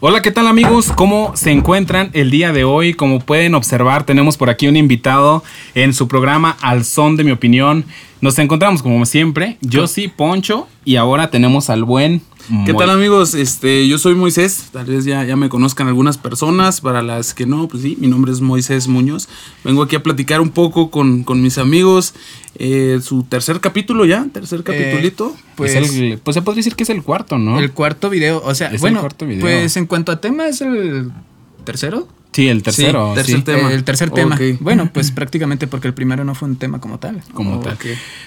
Hola, ¿qué tal amigos? ¿Cómo se encuentran el día de hoy? Como pueden observar, tenemos por aquí un invitado en su programa Al Son de mi opinión. Nos encontramos como siempre, yo sí, Poncho, y ahora tenemos al buen ¿Qué tal amigos? Este, yo soy Moisés, tal vez ya, ya me conozcan algunas personas, para las que no, pues sí, mi nombre es Moisés Muñoz. Vengo aquí a platicar un poco con, mis amigos. Eh, su tercer capítulo ya, tercer eh, capítulito. pues, pues se podría decir que es el cuarto, ¿no? El cuarto video, o sea, bueno, pues en cuanto a tema es el tercero. Sí, el tercero. tercer Tema. El tercer tema. Bueno, pues prácticamente porque el primero no fue un tema como tal. Como tal.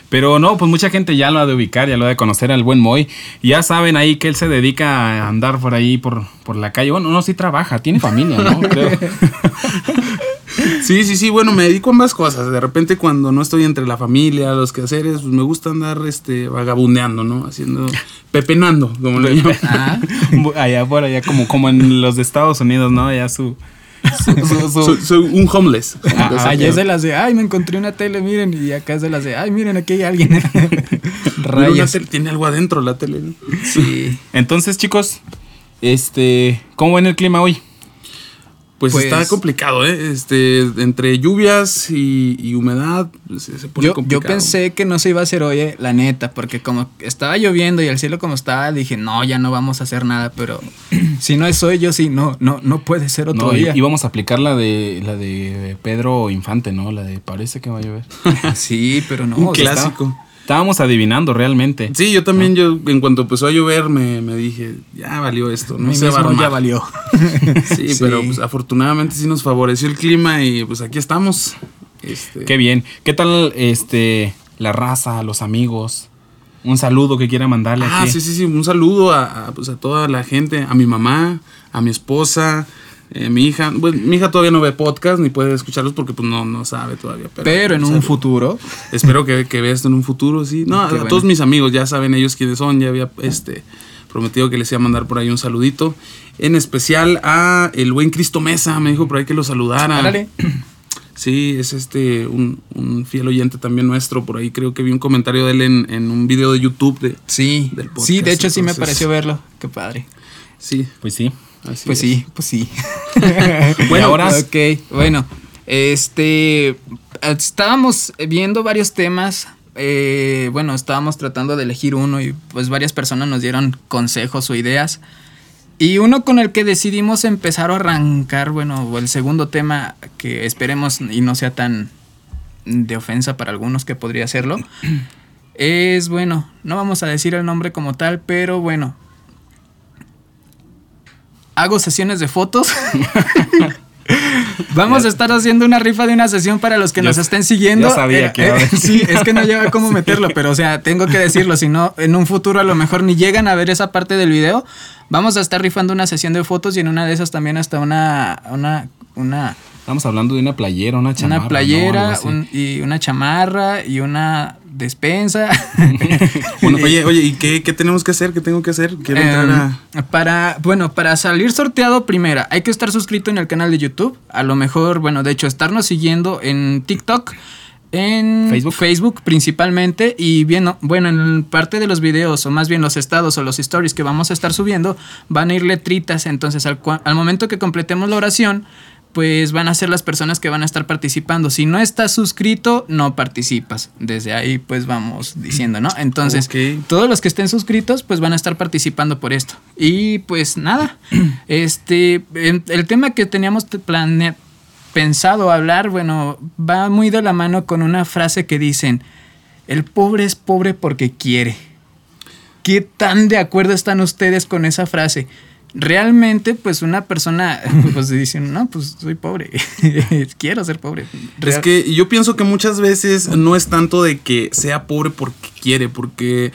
Pero no, pues mucha gente ya lo ha de ubicar, ya lo ha de conocer al buen Moy. Ya saben ahí que él se dedica a andar por ahí por, por la calle. Bueno, no, sí trabaja, tiene familia, ¿no? Sí, sí, sí, bueno, me dedico a ambas cosas. De repente cuando no estoy entre la familia, los quehaceres, pues me gusta andar este vagabundeando, ¿no? Haciendo pepenando, como le llaman. Ah, allá por allá como como en los de Estados Unidos, ¿no? Allá su soy, un homeless. Ah, allá es de las de, ay, me encontré una tele, miren, y acá es de las de, ay, miren, aquí hay alguien. tiene algo adentro la tele. Sí. Entonces, chicos, este, ¿cómo ven el clima hoy? Pues, está pues, complicado, ¿eh? Este, entre lluvias y, humedad, pues, se, pone yo, complicado. Yo pensé que no se iba a hacer hoy, eh, la neta, porque como estaba lloviendo y el cielo como estaba, dije, no, ya no vamos a hacer nada, pero si no es hoy, yo sí, no, no, no puede ser otro día. Íbamos a aplicar la de, la de Pedro Infante, ¿no? La de parece que va a llover. sí, pero no. Un clásico. Estábamos adivinando realmente. Sí, yo también, yo en cuanto empezó a llover me, dije, ya valió esto, no se va ya valió. sí, pero pues, afortunadamente sí nos favoreció el clima y pues aquí estamos. Este... Qué bien. ¿Qué tal este la raza, los amigos? Un saludo que quiera mandarle. Ah, sí, sí, sí, un saludo a, pues, a toda la gente, a mi mamá, a mi esposa, eh, mi hija, pues, mi hija todavía no ve podcast ni puede escucharlos porque pues no, no sabe todavía. Pero, en un futuro. Espero que, que vea esto en un futuro, sí. No, a todos mis amigos ya saben ellos quiénes son, ya había este prometido que les iba a mandar por ahí un saludito. En especial a el buen Cristo Mesa, me dijo por ahí que lo saludara. Dale. Sí, es este un, fiel oyente también nuestro. Por ahí creo que vi un comentario de él en, un video de YouTube de, sí, del podcast. Sí, de hecho sí me pareció verlo. Qué padre. Sí. Pues sí pues sí, pues sí. bueno, ahora. Ok, bueno. Este. Estábamos viendo varios temas. Eh, bueno, estábamos tratando de elegir uno y pues varias personas nos dieron consejos o ideas. Y uno con el que decidimos empezar a arrancar, bueno, el segundo tema que esperemos y no sea tan de ofensa para algunos que podría serlo, es, bueno, no vamos a decir el nombre como tal, pero bueno, hago sesiones de fotos. Vamos a estar haciendo una rifa de una sesión para los que nos estén siguiendo. Ya sabía eh, que eh, Sí, es que no lleva cómo meterlo, pero o sea, tengo que decirlo, si no, en un futuro a lo mejor ni llegan a ver esa parte del video. Vamos a estar rifando una sesión de fotos y en una de esas también hasta una, una, una Estamos hablando de una playera, una chamarra. Una playera y una chamarra y una despensa. oye, oye, ¿y qué, tenemos que hacer? ¿Qué tengo que hacer? Quiero em, Para, bueno, para salir sorteado, primera, hay que estar suscrito en el canal de YouTube. A lo mejor, bueno, de hecho, estarnos siguiendo en TikTok. En Facebook. Facebook principalmente y bien, bueno, en parte de los videos o más bien los estados o los stories que vamos a estar subiendo van a ir letritas, entonces al, al momento que completemos la oración pues van a ser las personas que van a estar participando. Si no estás suscrito, no participas. Desde ahí, pues vamos diciendo, ¿no? Entonces, todos los que estén suscritos, pues van a estar participando por esto. Y pues nada, este, el tema que teníamos pensado hablar, bueno, va muy de la mano con una frase que dicen, el pobre es pobre porque quiere. ¿Qué tan de acuerdo están ustedes con esa frase? Realmente, pues una persona, pues dice, no, pues soy pobre, quiero ser pobre. Es que yo pienso que muchas veces no es tanto de que sea pobre porque quiere, porque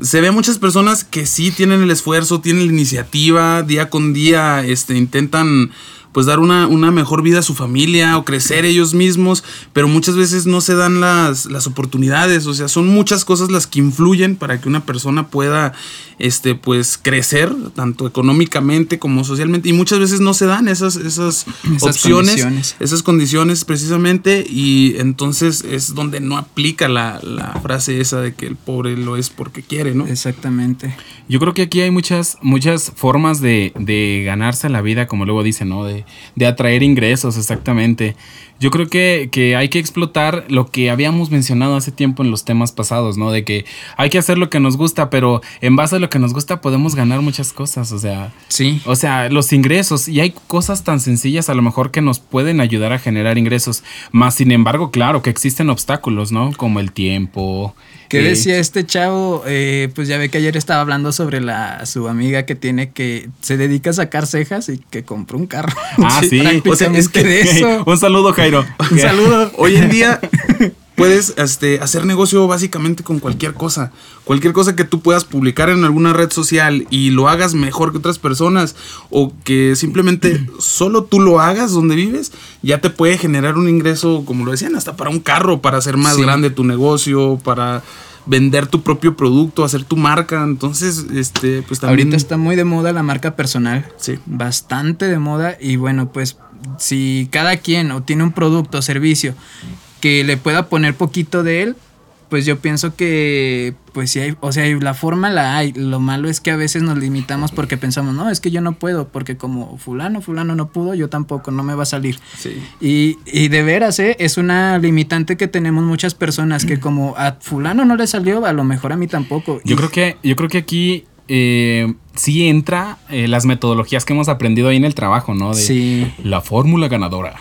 se ve muchas personas que sí tienen el esfuerzo, tienen la iniciativa, día con día, este, intentan pues dar una, una, mejor vida a su familia o crecer ellos mismos, pero muchas veces no se dan las, las, oportunidades, o sea, son muchas cosas las que influyen para que una persona pueda, este, pues, crecer, tanto económicamente como socialmente, y muchas veces no se dan esas, esas, opciones, esas condiciones precisamente, y entonces es donde no aplica la, la, frase esa de que el pobre lo es porque quiere, ¿no? Exactamente. Yo creo que aquí hay muchas, muchas formas de, de ganarse la vida, como luego dicen, ¿no? De, de atraer ingresos, exactamente. Yo creo que, que, hay que explotar lo que habíamos mencionado hace tiempo en los temas pasados, ¿no? De que hay que hacer lo que nos gusta, pero en base a lo que nos gusta podemos ganar muchas cosas, o sea. Sí. O sea, los ingresos, y hay cosas tan sencillas a lo mejor que nos pueden ayudar a generar ingresos, más sin embargo, claro que existen obstáculos, ¿no? Como el tiempo. ¿Qué eh, decía este chavo? Eh, pues ya ve que ayer estaba hablando sobre la su amiga que tiene que se dedica a sacar cejas y que compró un carro. Ah, sí. O sea, es que de eso. Un saludo, Un saludo. Hoy en día puedes este, hacer negocio básicamente con cualquier cosa. Cualquier cosa que tú puedas publicar en alguna red social y lo hagas mejor que otras personas o que simplemente solo tú lo hagas donde vives, ya te puede generar un ingreso, como lo decían, hasta para un carro, para hacer más Sí. grande tu negocio, para vender tu propio producto, hacer tu marca. Entonces, este, pues también... Ahorita está muy de moda la marca personal. Sí. Bastante de moda. Y bueno, pues si cada quien o tiene un producto o servicio que le pueda poner poquito de él, pues yo pienso que, pues sí hay, o sea, la forma la hay. Lo malo es que a veces nos limitamos porque pensamos, no, es que yo no puedo, porque como fulano, fulano no pudo, yo tampoco, no me va a salir. Sí. Y, y de veras, ¿eh? es una limitante que tenemos muchas personas que como a fulano no le salió, a lo mejor a mí tampoco. Yo Y- creo que, yo creo que aquí eh, sí entra eh, las metodologías que hemos aprendido ahí en el trabajo, ¿no? De Sí. La fórmula ganadora.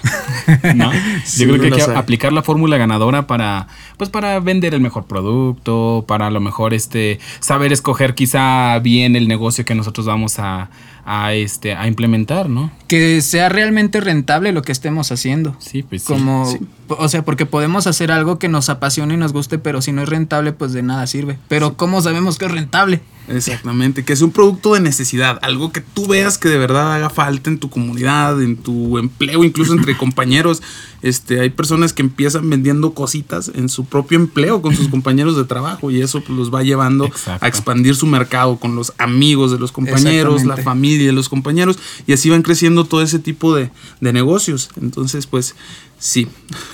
¿No? Sí, Yo creo que hay que sé. aplicar la fórmula ganadora para, pues, para vender el mejor producto, para a lo mejor este, saber escoger quizá bien el negocio que nosotros vamos a, a, este, a implementar, ¿no? que sea realmente rentable lo que estemos haciendo. Sí, pues sí. Como, sí. O sea, porque podemos hacer algo que nos apasione y nos guste, pero si no es rentable, pues de nada sirve. Pero ¿cómo sabemos que es rentable? Exactamente, que es un producto de necesidad, algo que tú veas que de verdad haga falta en tu comunidad, en tu empleo, incluso entre compañeros. Este, hay personas que empiezan vendiendo cositas en su propio empleo con sus compañeros de trabajo y eso pues, los va llevando Exacto. a expandir su mercado con los amigos de los compañeros, la familia de los compañeros y así van creciendo todo ese tipo de, de negocios. Entonces, pues sí.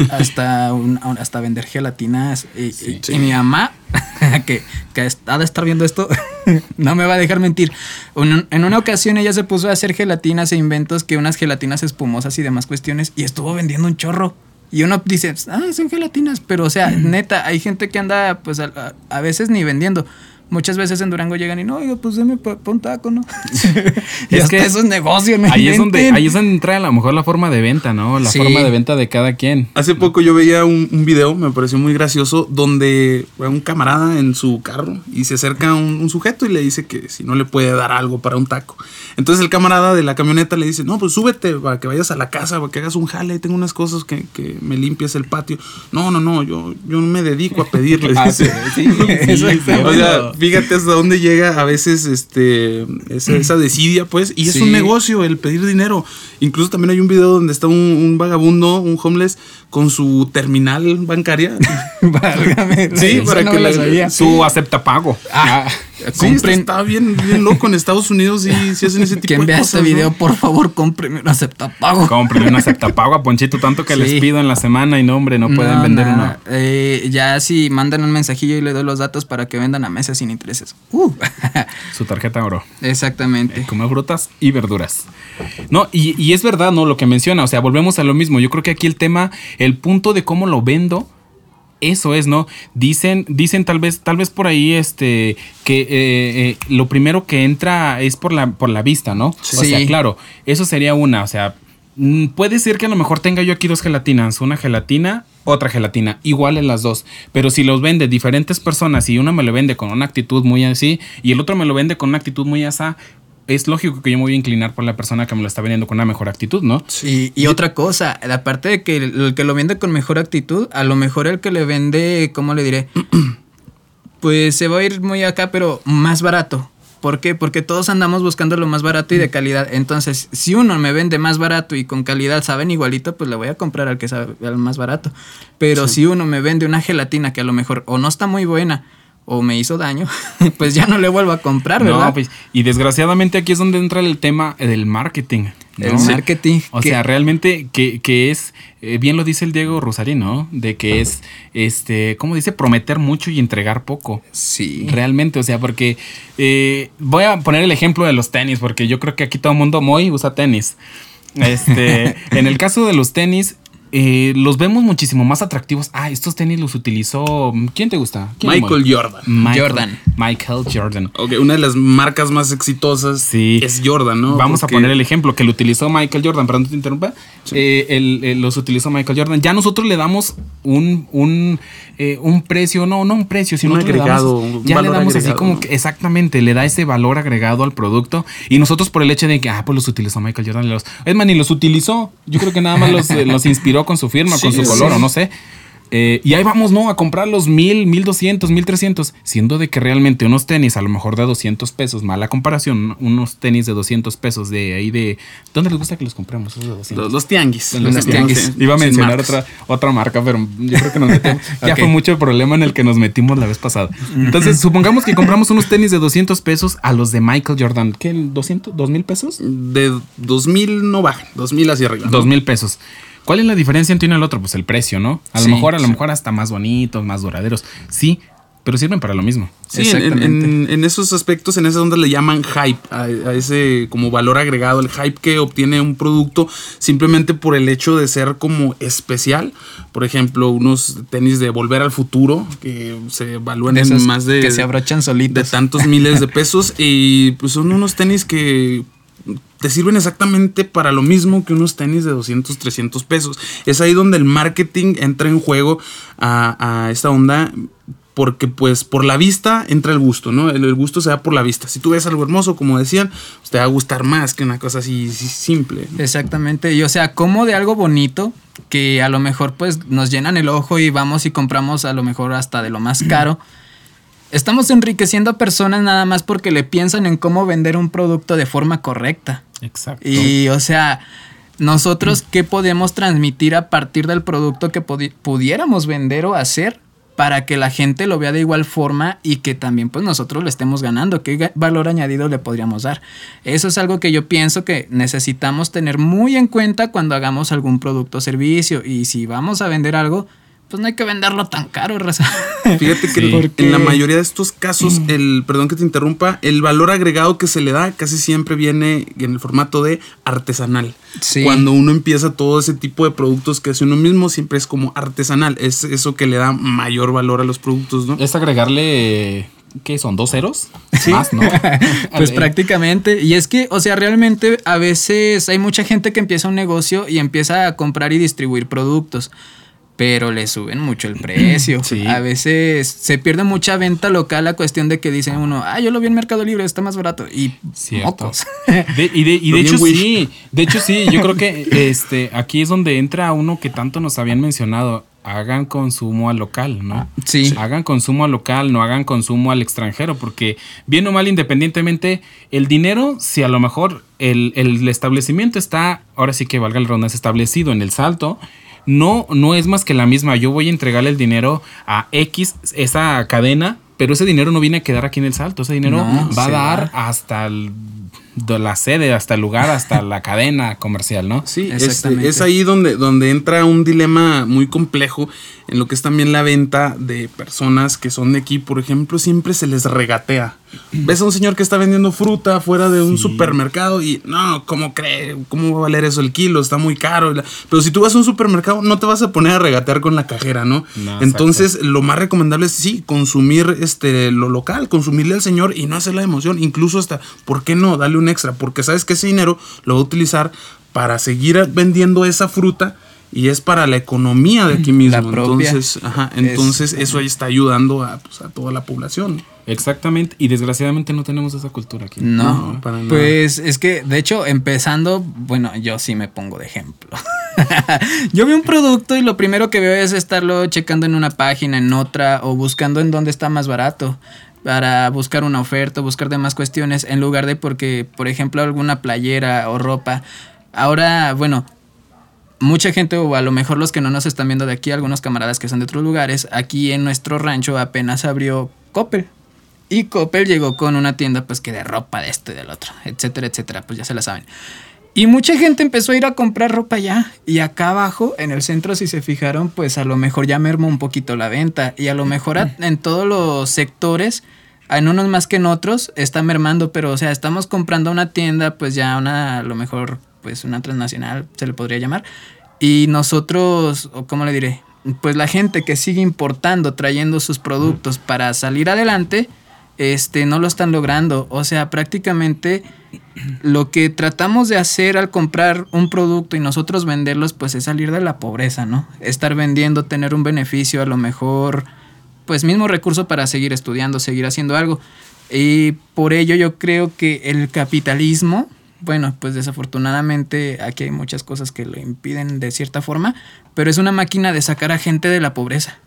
Hasta, un- hasta vender gelatinas. Y, y- Sí. y mi mamá, que, que ha de estar viendo esto, no me va a dejar mentir. Un- en una ocasión ella se puso a hacer gelatinas e inventos, que unas gelatinas espumosas y demás cuestiones, y estuvo vendiendo un chorro. Y uno dice, ah, son gelatinas, pero o sea, neta, hay gente que anda, pues a veces ni vendiendo. Muchas veces en Durango llegan y no, oiga, pues deme pa, pa un taco, ¿no? y Es que eso es negocio, ¿no? Ahí es, donde, ahí es donde entra a lo mejor la forma de venta, ¿no? La Sí. forma de venta de cada quien. Hace poco yo veía un, un video, me pareció muy gracioso, donde un camarada en su carro y se acerca un, un sujeto y le dice que si no le puede dar algo para un taco. Entonces el camarada de la camioneta le dice, no, pues súbete para que vayas a la casa, para que hagas un jale, tengo unas cosas que, que me limpies el patio. No, no, no, yo, yo no me dedico a pedirle. Ah, sí, sí. O sea, fíjate hasta dónde llega a veces este esa, esa desidia, pues, y es Sí. un negocio el pedir dinero. Incluso también hay un video donde está un, un vagabundo, un homeless, con su terminal bancaria. Válgame. Sí, para no que la. Su acepta pago. Ah, compren. está bien, bien loco. En Estados Unidos sí, sí hacen ese tipo Quien de vea cosas. este ¿no? video, por favor, cómpreme un aceptapago. Compren una aceptapago a Ponchito, tanto que Sí. les pido en la semana y no, hombre, no pueden No, vender nada. una. Eh, ya si mandan un mensajillo y le doy los datos para que vendan a meses sin intereses. Uh. Su tarjeta oro. Exactamente. Come frutas y verduras. No, y, y es verdad, ¿no? Lo que menciona, o sea, volvemos a lo mismo. Yo creo que aquí el tema, el punto de cómo lo vendo, eso es, ¿no? Dicen, dicen tal vez, tal vez por ahí, este, que eh, eh, lo primero que entra es por la, por la vista, ¿no? O Sí. sea, claro, eso sería una, o sea, mm, puede ser que a lo mejor tenga yo aquí dos gelatinas, una gelatina, otra gelatina, igual en las dos, pero si los vende diferentes personas y una me lo vende con una actitud muy así y el otro me lo vende con una actitud muy asá, es lógico que yo me voy a inclinar por la persona que me lo está vendiendo con una mejor actitud, ¿no? Y, y otra cosa, aparte de que el, el que lo vende con mejor actitud, a lo mejor el que le vende, ¿cómo le diré? pues se va a ir muy acá, pero más barato. ¿Por qué? Porque todos andamos buscando lo más barato y de calidad. Entonces, si uno me vende más barato y con calidad saben igualito, pues le voy a comprar al que sabe al más barato. Pero si uno me vende una gelatina que a lo mejor o no está muy buena o me hizo daño, pues ya no le vuelvo a comprar, ¿verdad? No, pues, y desgraciadamente aquí es donde entra el tema del marketing. El marketing. O sea, realmente que, que es, eh, bien lo dice el Diego Rosarín, ¿no? De que es, este, ¿cómo dice? Prometer mucho y entregar poco. Sí. Realmente, o sea, porque eh, voy a poner el ejemplo de los tenis, porque yo creo que aquí todo el mundo muy usa tenis. Este, en el caso de los tenis, eh, los vemos muchísimo más atractivos. Ah, estos tenis los utilizó. ¿Quién te gusta? Michael Jordan. Jordan. Michael Jordan. Ok, una de las marcas más exitosas Sí. es Jordan, ¿no? Vamos Porque- a poner el ejemplo que lo utilizó Michael Jordan, perdón que te interrumpa. Eh, el- el- los utilizó Michael Jordan. Ya nosotros le damos un, un, eh, un precio, no, no un precio, sino Un le agregado, damos- un ya le damos así como ¿no? que exactamente, le da ese valor agregado al producto. Y nosotros por el hecho de que, ah, pues los utilizó Michael Jordan. Los, es más, ni los utilizó. Yo creo que nada más los, eh, los inspiró con su firma, con Sí, su color, o no sé. Eh, y ahí vamos, ¿no? A comprar los mil, mil doscientos, mil trescientos. Siendo de que realmente unos tenis, a lo mejor de 200 pesos, mala comparación, unos tenis de 200 pesos de ahí de. ¿Dónde les gusta que los compremos? Esos de 200. Los, los tianguis. Los Los tianguis. tianguis. Iba a mencionar otra, otra marca, pero yo creo que nos metemos. Ya fue mucho el problema en el que nos metimos la vez pasada. Entonces, supongamos que compramos unos tenis de 200 pesos a los de Michael Jordan. ¿Qué? ¿200? ¿2 mil pesos? De 2000 no bajan, 2000 hacia arriba. ¿no? Dos mil pesos. ¿Cuál es la diferencia entre uno y el otro? Pues el precio, ¿no? A lo mejor, a lo mejor hasta más bonitos, más duraderos. Sí, pero sirven para lo mismo. Sí, en, esos aspectos, en esas ondas le llaman hype, a, a ese como valor agregado, el hype que obtiene un producto simplemente por el hecho de ser como especial. Por ejemplo, unos tenis de Volver al Futuro que se evalúan De en más de, que se abrochan de solitos. tantos miles de pesos y pues son unos tenis que te sirven exactamente para lo mismo que unos tenis de 200, 300 pesos. Es ahí donde el marketing entra en juego a, a esta onda. Porque pues por la vista entra el gusto, ¿no? El, gusto se da por la vista. Si tú ves algo hermoso, como decían, pues, te va a gustar más que una cosa así, simple. Exactamente. Y o sea, como de algo bonito que a lo mejor pues nos llenan el ojo y vamos y compramos a lo mejor hasta de lo más caro. Estamos enriqueciendo a personas nada más porque le piensan en cómo vender un producto de forma correcta. Exacto. Y o sea, nosotros qué podemos transmitir a partir del producto que pudi- pudiéramos vender o hacer para que la gente lo vea de igual forma y que también pues nosotros le estemos ganando, qué valor añadido le podríamos dar. Eso es algo que yo pienso que necesitamos tener muy en cuenta cuando hagamos algún producto o servicio y si vamos a vender algo, pues no hay que venderlo tan caro, raza. Fíjate que Sí. Porque- en la mayoría de estos casos, el, perdón que te interrumpa, el valor agregado que se le da casi siempre viene en el formato de artesanal. Sí. Cuando uno empieza todo ese tipo de productos que hace uno mismo, siempre es como artesanal. Es eso que le da mayor valor a los productos, ¿no? Es agregarle. ¿Qué son? ¿Dos ceros? Sí. Más, ¿no? Pues prácticamente. Y es que, o sea, realmente a veces hay mucha gente que empieza un negocio y empieza a comprar y distribuir productos. Pero le suben mucho el precio. Sí. A veces se pierde mucha venta local a cuestión de que dicen uno, ah, yo lo vi en Mercado Libre, está más barato. Y mocos. De- y de, y de hecho sí, de hecho sí, yo creo que este aquí es donde entra uno que tanto nos habían mencionado, hagan consumo al local, ¿no? Sí. Hagan consumo al local, no hagan consumo al extranjero, porque bien o mal independientemente, el dinero, si a lo mejor el, el establecimiento está, ahora sí que valga el ronda, establecido en el salto, no, no es más que la misma. Yo voy a entregarle el dinero a X, esa cadena, pero ese dinero no viene a quedar aquí en el salto. Ese dinero No, va a dar hasta el- de la sede, hasta el lugar, hasta la cadena comercial, ¿no? Sí, Exactamente. este, es ahí donde, donde entra un dilema muy complejo en lo que es también la venta de personas que son de aquí, por ejemplo, siempre se les regatea. Ves a un señor que está vendiendo fruta fuera de un supermercado y no, ¿cómo cree? ¿Cómo va a valer eso el kilo? Está muy caro. Pero si tú vas a un supermercado, no te vas a poner a regatear con la cajera, ¿no? No, Entonces, lo más recomendable es sí, consumir este lo local, consumirle al señor y no hacer la emoción, incluso hasta, ¿por qué no? Dale un extra, porque sabes que ese dinero lo va a utilizar para seguir vendiendo esa fruta y es para la economía de aquí mismo. La propia. Entonces, ajá, Es- entonces eso ahí está ayudando a, pues, a toda la población. Exactamente, y desgraciadamente no tenemos esa cultura aquí. No, No, para nada. pues es que de hecho empezando, bueno, yo sí me pongo de ejemplo. yo veo un producto y lo primero que veo es estarlo checando en una página, en otra o buscando en dónde está más barato para buscar una oferta, buscar demás cuestiones en lugar de porque, por ejemplo, alguna playera o ropa. Ahora, bueno, mucha gente, o a lo mejor los que no nos están viendo de aquí, algunos camaradas que son de otros lugares, aquí en nuestro rancho apenas abrió Coppel. Y Coppel llegó con una tienda pues que de ropa de esto y del otro, etcétera, etcétera, pues ya se la saben. Y mucha gente empezó a ir a comprar ropa ya. Y acá abajo, en el centro, si se fijaron, pues a lo mejor ya mermó un poquito la venta. Y a lo mejor en todos los sectores, en unos más que en otros, está mermando. Pero, o sea, estamos comprando una tienda, pues ya una, a lo mejor, pues una transnacional, se le podría llamar. Y nosotros, o cómo le diré, pues la gente que sigue importando, trayendo sus productos para salir adelante, este, no lo están logrando. O sea, prácticamente lo que tratamos de hacer al comprar un producto y nosotros venderlos, pues es salir de la pobreza, ¿no? Estar vendiendo, tener un beneficio, a lo mejor, pues mismo recurso para seguir estudiando, seguir haciendo algo. Y por ello yo creo que el capitalismo, bueno, pues desafortunadamente aquí hay muchas cosas que lo impiden de cierta forma, pero es una máquina de sacar a gente de la pobreza.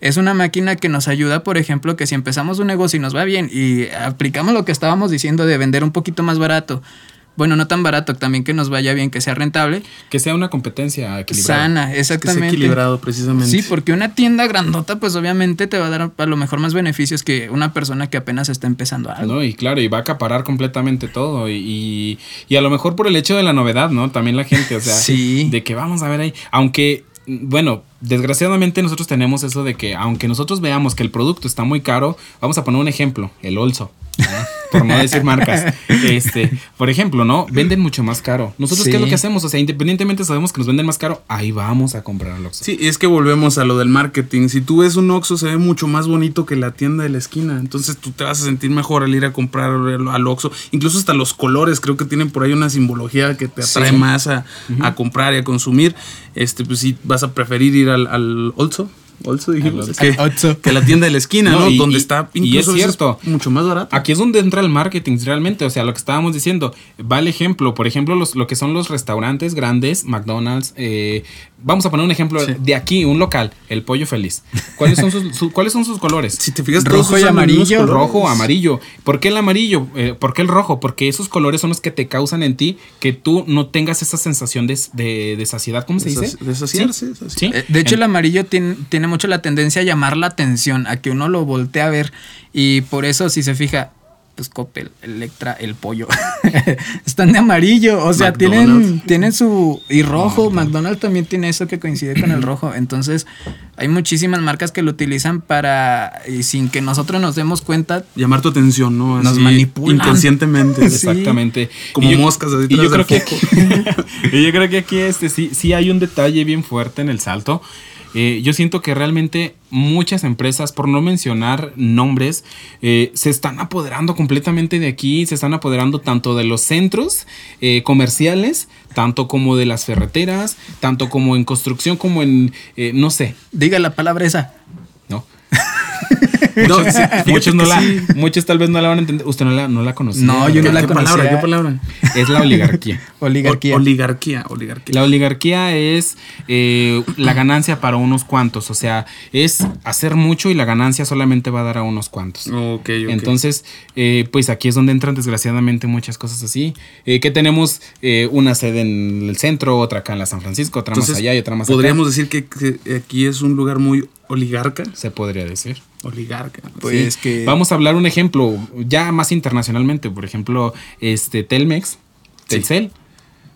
Es una máquina que nos ayuda, por ejemplo, que si empezamos un negocio y nos va bien y aplicamos lo que estábamos diciendo de vender un poquito más barato, bueno, no tan barato, también que nos vaya bien, que sea rentable. Que sea una competencia equilibrada. Sana, exactamente. Que sea equilibrado, precisamente. Sí, porque una tienda grandota, pues obviamente te va a dar a lo mejor más beneficios que una persona que apenas está empezando algo. No, y claro, y va a acaparar completamente todo. Y, y, a lo mejor por el hecho de la novedad, ¿no? También la gente, o sea, sí. de que vamos a ver ahí. Aunque bueno, desgraciadamente nosotros tenemos eso de que aunque nosotros veamos que el producto está muy caro, vamos a poner un ejemplo, el Olso por no decir marcas. Este, por ejemplo, ¿no? Venden mucho más caro. Nosotros, ¿qué es lo que hacemos? O sea, independientemente sabemos que nos venden más caro, ahí vamos a comprar al Oxxo. Sí, es que volvemos a lo del marketing. Si tú ves un Oxxo, se ve mucho más bonito que la tienda de la esquina. Entonces tú te vas a sentir mejor al ir a comprar al Oxxo. Incluso hasta los colores, creo que tienen por ahí una simbología que te atrae más a, comprar y a consumir. Este, pues sí, vas a preferir ir al, al Oxxo also dijimos. Que, la tienda de la esquina, ¿no? donde está y es cierto. mucho más barato. Aquí es donde entra el marketing realmente. O sea, lo que estábamos diciendo. Va el ejemplo. Por ejemplo, los, lo que son los restaurantes grandes, McDonald's. Eh, vamos a poner un ejemplo de aquí, un local, el pollo feliz. ¿Cuáles son sus, ¿cuáles son sus colores? Si te fijas, rojo y amarillo. Rojo, amarillo. ¿Por qué el amarillo? Eh, ¿Por qué el rojo? Porque esos colores son los que te causan en ti que tú no tengas esa sensación de, de, saciedad. ¿Cómo se dice? De saciarse. ¿Sí? Eh, de hecho, el amarillo tiene, tiene mucho la tendencia a llamar la atención, a que uno lo voltee a ver. Y por eso, si se fija, pues Coppel, Electra, el pollo. Están de amarillo, o sea, tienen, tienen su... Y rojo, McDonald's también tiene eso que coincide con el rojo. Entonces, hay muchísimas marcas que lo utilizan para... Y sin que nosotros nos demos cuenta... Llamar tu atención, ¿no? nos manipulan. Inconscientemente. Exactamente. Como moscas. y yo creo que aquí, y yo creo que aquí este, sí, sí hay un detalle bien fuerte en el salto. Eh, yo siento que realmente muchas empresas, por no mencionar nombres, eh, se están apoderando completamente de aquí, se están apoderando tanto de los centros eh, comerciales, tanto como de las ferreteras, tanto como en construcción, como en, no sé. Diga la palabra esa. No. muchos, no la, muchos tal vez no la van a entender. Usted no la, no la conocía. No, yo no la conocía. Palabra, ¿Qué palabra? Es la oligarquía. oligarquía. oligarquía. Oligarquía. La oligarquía es eh, la ganancia para unos cuantos. O sea, es hacer mucho y la ganancia solamente va a dar a unos cuantos. Okay, Entonces, eh, pues aquí es donde entran desgraciadamente muchas cosas así. Eh, que tenemos una sede en el centro, otra acá en la San Francisco, otra más allá y otra más Podríamos decir que, que aquí es un lugar muy oligarca. Se podría decir. Oligarca. Pues que. Vamos a hablar un ejemplo, ya más internacionalmente, por ejemplo, este Telmex, Telcel.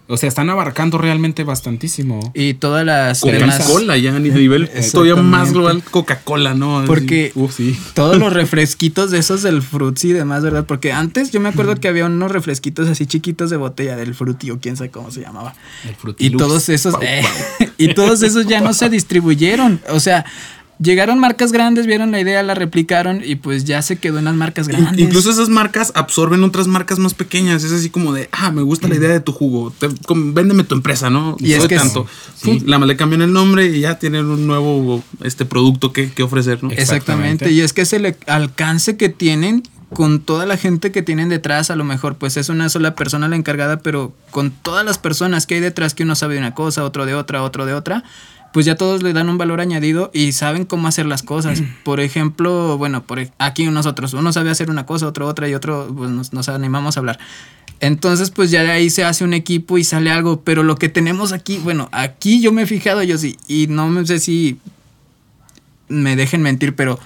O sea, están abarcando realmente bastantísimo. Y todas las Coca-Cola ya a nivel todavía más global Coca-Cola, ¿no? Porque todos los refresquitos de esos del Fruity y demás, ¿verdad? Porque antes yo me acuerdo que había unos refresquitos así chiquitos de botella del Fruity o quién sabe cómo se llamaba. El y todos esos y todos esos ya no se distribuyeron, o sea, Llegaron marcas grandes, vieron la idea, la replicaron y pues ya se quedó en las marcas grandes. Incluso esas marcas absorben otras marcas más pequeñas. Es así como de, ah, me gusta la idea de tu jugo. véndeme tu empresa, ¿no? Y es que tanto. La, le cambian el nombre y ya tienen un nuevo este producto que, ofrecer, ¿no? Exactamente. Y es que ese alcance que tienen con toda la gente que tienen detrás, a lo mejor pues es una sola persona la encargada, pero con todas las personas que hay detrás, que uno sabe de una cosa, otro de otra, otro de otra, pues ya todos le dan un valor añadido y saben cómo hacer las cosas. Por ejemplo, bueno, por aquí nosotros, uno sabe hacer una cosa, otro otra y otro, pues nos, animamos a hablar. Entonces, pues ya de ahí se hace un equipo y sale algo. Pero lo que tenemos aquí, bueno, aquí yo me he fijado, yo sí, y no sé si me dejen mentir, pero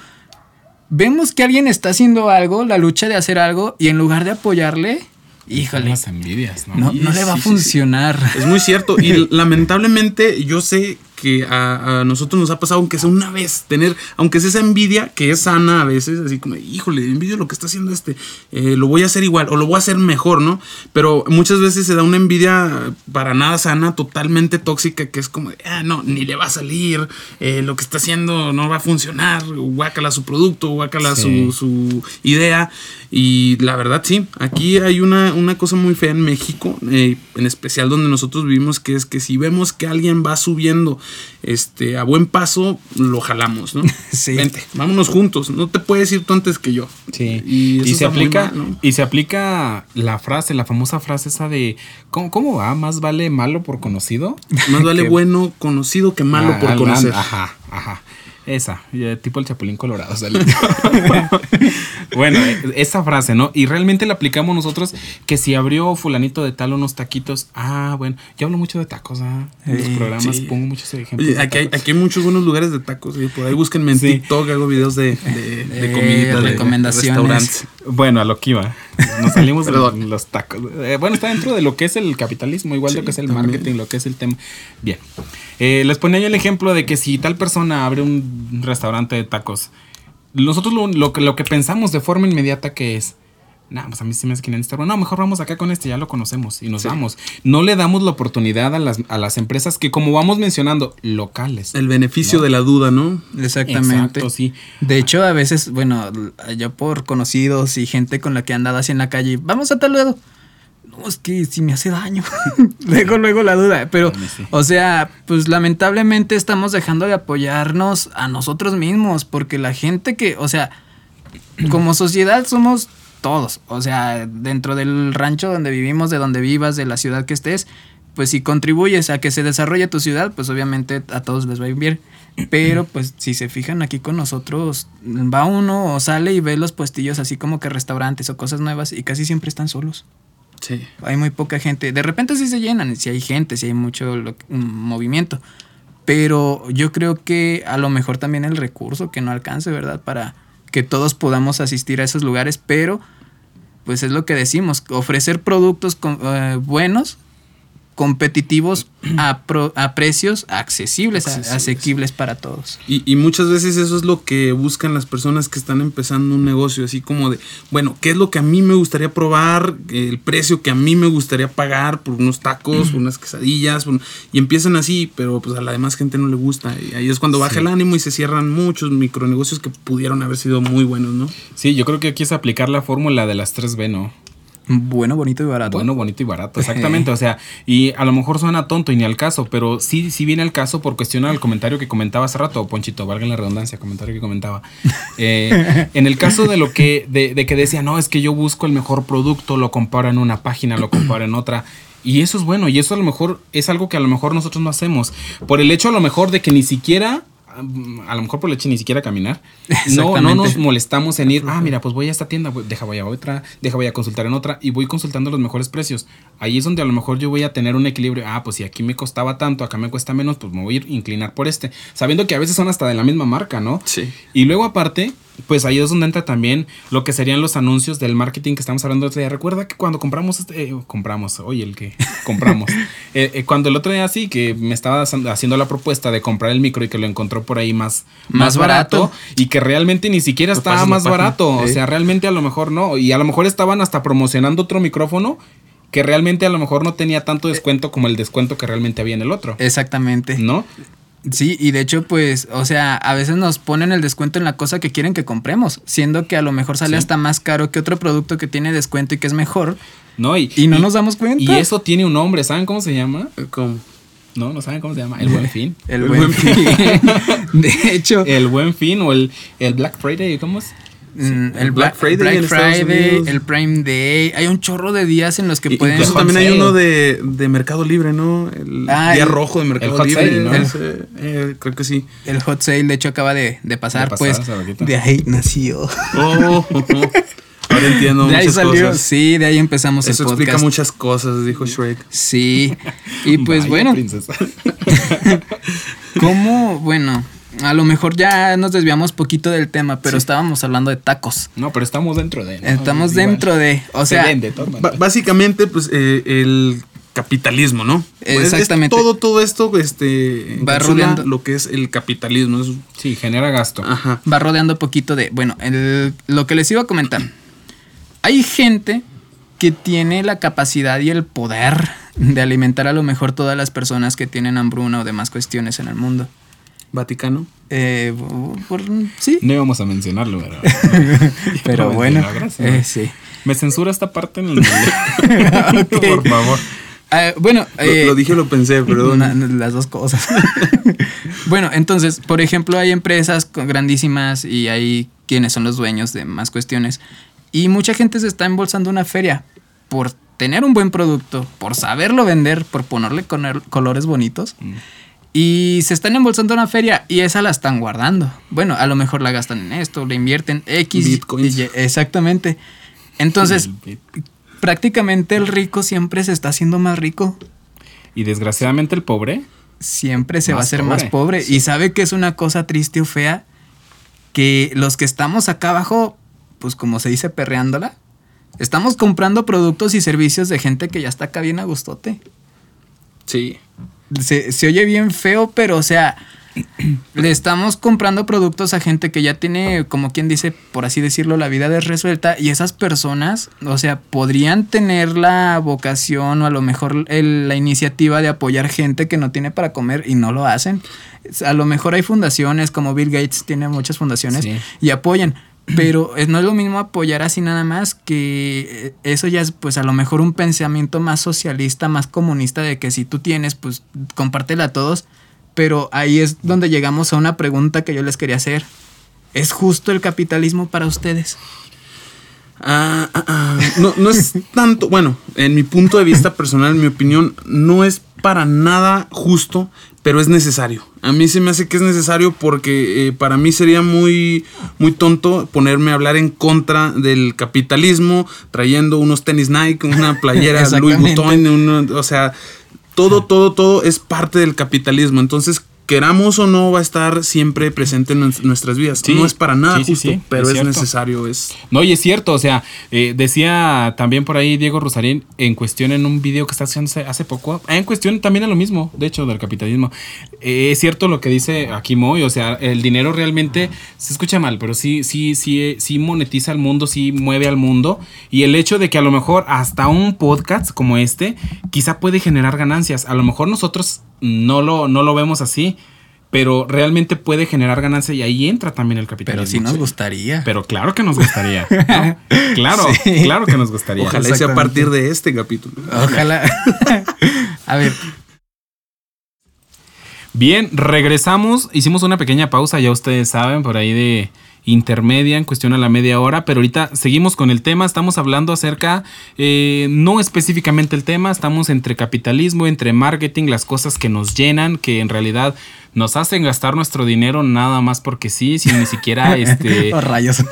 vemos que alguien está haciendo algo, la lucha de hacer algo, y en lugar de apoyarle, híjole. Las envidias, ¿no? No, no le va a sí, sí, sí. funcionar. Es muy cierto. Y lamentablemente yo sé que a, a nosotros nos ha pasado, aunque sea una vez, tener, aunque sea esa envidia, que es sana a veces, así como, híjole, envidio lo que está haciendo este, eh, lo voy a hacer igual o lo voy a hacer mejor, ¿no? Pero muchas veces se da una envidia para nada sana, totalmente tóxica, que es como, de, ah, no, ni le va a salir, eh, lo que está haciendo no va a funcionar, guácala su producto, guácala Sí. su, su idea. Y la verdad, sí, aquí hay una, una cosa muy fea en México, eh, en especial donde nosotros vivimos, que es que si vemos que alguien va subiendo este, a buen paso, lo jalamos, ¿no? Sí. Vente, vámonos juntos, no te puedes ir tú antes que yo. Sí. Y, se aplica, mal, ¿no? y se aplica la frase, la famosa frase esa de ¿cómo, cómo va? ¿Más vale malo por conocido? Más vale Que- bueno conocido que malo Ah, por conocer. Ajá, ajá. Esa, tipo el chapulín colorado. sale. bueno, eh, esa frase, ¿no? Y realmente la aplicamos nosotros que si abrió fulanito de tal unos taquitos, ah, bueno, yo hablo mucho de tacos, ¿ah? En los Sí, programas sí. pongo muchos ejemplos. Oye, aquí, hay, aquí hay muchos buenos lugares de tacos. ¿sí? Por ahí búsquenme en Sí. TikTok, hago videos de, de, de Eh, comida, de recomendaciones. restaurantes. Bueno, a lo que iba. Nos salimos de los tacos. Eh, bueno, está dentro de lo que es el capitalismo, igual Sí, lo que es el también. marketing, lo que es el tema. Bien. Eh, les ponía yo el ejemplo de que si tal persona abre un restaurante de tacos, nosotros lo, lo que, lo que pensamos de forma inmediata que es. Nah, pues a mí sí me hace que en este No, mejor vamos acá con este, ya lo conocemos y nos Sí. vamos. No le damos la oportunidad a las, a las empresas que, como vamos mencionando, locales. El beneficio de la duda, ¿no? Exactamente. Exacto, sí. De hecho, a veces, bueno, yo por conocidos y gente con la que he andado así en la calle, vamos a tal lado. No, es que si me hace daño. luego, luego la duda. Pero, sí. o sea, pues lamentablemente estamos dejando de apoyarnos a nosotros mismos. Porque la gente que, o sea, como sociedad somos todos. O sea, dentro del rancho donde vivimos, de donde vivas, de la ciudad que estés, pues si contribuyes a que se desarrolle tu ciudad, pues obviamente a todos les va a ir bien. Pero pues si se fijan aquí con nosotros, va uno o sale y ve los puestillos así como que restaurantes o cosas nuevas y casi siempre están solos. Sí. Hay muy poca gente. De repente sí se llenan, si hay gente, si hay mucho movimiento. Pero yo creo que a lo mejor también el recurso que no alcance, ¿verdad? Para que todos podamos asistir a esos lugares, pero pues es lo que decimos, ofrecer productos con- eh, buenos, competitivos a, pro- a precios accesibles, a- asequibles para todos. Y, y muchas veces eso es lo que buscan las personas que están empezando un negocio, así como de, bueno, ¿qué es lo que a mí me gustaría probar? El precio que a mí me gustaría pagar por unos tacos, por unas quesadillas, por- y empiezan así, pero pues a la demás gente no le gusta. Y ahí es cuando baja Sí. el ánimo y se cierran muchos micronegocios que pudieron haber sido muy buenos, ¿no? Sí, yo creo que aquí es aplicar la fórmula de las 3B, ¿no? Bueno, bonito y barato. Bueno, bonito y barato, exactamente. O sea, y a lo mejor suena tonto y ni al caso, pero sí, sí viene al caso por cuestión al comentario que comentaba hace rato, Ponchito, valga la redundancia, comentario que comentaba. Eh, en el caso de lo que, de, de que decía, no, es que yo busco el mejor producto, lo comparo en una página, lo comparo en otra. Y eso es bueno, y eso a lo mejor es algo que a lo mejor nosotros no hacemos. Por el hecho a lo mejor de que ni siquiera, a lo mejor por de ni siquiera caminar, no, no nos molestamos en ir, ah, mira, pues voy a esta tienda, voy- deja voy a otra, deja voy a consultar en otra y voy consultando los mejores precios. Ahí es donde a lo mejor yo voy a tener un equilibrio. Ah, pues si aquí me costaba tanto, acá me cuesta menos, pues me voy a ir inclinar por este. Sabiendo que a veces son hasta de la misma marca, ¿no? Sí. Y luego aparte, pues ahí es donde entra también lo que serían los anuncios del marketing que estamos hablando el otro día. Recuerda que cuando compramos, este, eh, compramos, oye, el que compramos. Eh, eh, cuando el otro día sí, que me estaba haciendo- la propuesta de comprar el micro y que lo encontró por ahí más, más, Más barato, barato. y que realmente ni siquiera Lo estaba más barato. O sea, realmente a lo mejor no. Y a lo mejor estaban hasta promocionando otro micrófono que realmente a lo mejor no tenía tanto descuento como el descuento que realmente había en el otro. Exactamente. ¿No? Sí, y de hecho, pues, o sea, a veces nos ponen el descuento en la cosa que quieren que compremos, siendo que a lo mejor sale Sí. hasta más caro que otro producto que tiene descuento y que es mejor. ¿No? Y, Y no nos damos cuenta. Y eso tiene un nombre, ¿saben cómo se llama? Como, No, no saben cómo se llama. El buen fin. El, El buen buen fin. de hecho, El buen fin o el, el Black Friday, ¿cómo es? Mm, el el Black Black, Friday Friday, en Estados Unidos. el Prime Day, hay un chorro de días en los que Y- pueden... incluso también hay uno de, de Mercado Libre, ¿no? El Ah, día el- rojo de Mercado hot Libre. sale, ¿no? Eh, creo que sí. El hot sale, de hecho, acaba de, de pasar, De pasar pues, de ahí nació. Oh, ahora entiendo de ahí muchas salió, cosas. sí, de ahí empezamos Eso el podcast. explica muchas cosas, dijo Shrek. Sí, y pues Vaya, bueno. ¿Cómo? Bueno, a lo mejor ya nos desviamos poquito del tema, pero estábamos hablando de tacos. No, pero estamos dentro de. ¿no? Estamos Igual. dentro de, o Se sea, vende, todo, Ba- básicamente, pues, eh, el capitalismo, ¿no? Pues, es- Exactamente. todo, todo esto, este, Va rodeando. lo que es el capitalismo. es- Sí, genera gasto. ajá. va rodeando poquito de, bueno, el- lo que les iba a comentar. Hay gente que tiene la capacidad y el poder de alimentar a lo mejor todas las personas que tienen hambruna o demás cuestiones en el mundo. Vaticano. Eh, por- sí, No íbamos a mencionarlo, pero. pero bueno, eh, sí. Me censura esta parte en el. Ok. Por favor. Ah, bueno, Lo, eh, lo dije, lo pensé, perdón. na- las dos cosas. bueno, entonces, por ejemplo, hay empresas grandísimas y hay quienes son los dueños de más cuestiones. Y mucha gente se está embolsando una feria por tener un buen producto, por saberlo vender, por ponerle colores bonitos. Y se están embolsando una feria y esa la están guardando. Bueno, a lo mejor la gastan en esto, la invierten X. Bitcoins. y- exactamente. Entonces, prácticamente el rico siempre se está haciendo más rico. Y desgraciadamente el pobre. Siempre se va a hacer más pobre, pobre. sí. Y sabe que es una cosa triste o fea que los que estamos acá abajo, pues como se dice, perreándola, estamos comprando productos y servicios de gente que ya está acá bien a gustote. Sí. Se, se oye bien feo, pero o sea, le estamos comprando productos a gente que ya tiene, como quien dice, por así decirlo, la vida desresuelta y esas personas, o sea, podrían tener la vocación o a lo mejor el- la iniciativa de apoyar gente que no tiene para comer y no lo hacen. A lo mejor hay fundaciones como Bill Gates tiene muchas fundaciones Sí. y apoyan. Pero es- no es lo mismo apoyar así nada más que eh, eso ya es pues a lo mejor un pensamiento más socialista, más comunista de que si tú tienes pues compártela a todos. Pero ahí es donde llegamos a una pregunta que yo les quería hacer. ¿Es justo el capitalismo para ustedes? Ah, ah, ah. No, no es tanto, bueno, en mi punto de vista personal, en mi opinión, no es para nada justo, pero es necesario. A mí se me hace que es necesario porque eh, para mí sería muy, muy tonto ponerme a hablar en contra del capitalismo, trayendo unos tenis Nike, una playera Louis. Vuitton, uno- o sea, todo, todo, todo es parte del capitalismo. Entonces, queramos o no, va a estar siempre presente en nues- nuestras vidas. Sí, no es para nada sí, justo, sí, pero es necesario. Es, No, y es cierto, o sea, eh, decía también por ahí Diego Rosarín en cuestión en un video que está haciendo hace- poco, en cuestión también a lo mismo, de hecho, del capitalismo. Eh, es cierto lo que dice aquí Moy, o sea, el dinero realmente se escucha mal, pero sí, sí, sí, eh, sí monetiza al mundo, sí mueve al mundo. Y el hecho de que a lo mejor hasta un podcast como este, quizá puede generar ganancias. A lo mejor nosotros no lo, no lo vemos así. Pero realmente puede generar ganancia y ahí entra también el capitalismo. Pero sí nos gustaría. Pero claro que nos gustaría. ¿no? Claro, Sí. claro que nos gustaría. Ojalá sea a partir de este capítulo. Ojalá. a ver, Bien, regresamos. Hicimos una pequeña pausa, ya ustedes saben, por ahí de intermedia en cuestión a la media hora, pero ahorita seguimos con el tema, estamos hablando acerca, eh, no específicamente el tema, estamos entre capitalismo, entre marketing, las cosas que nos llenan, que en realidad nos hacen gastar nuestro dinero nada más porque sí, sin ni siquiera este... oh, rayos.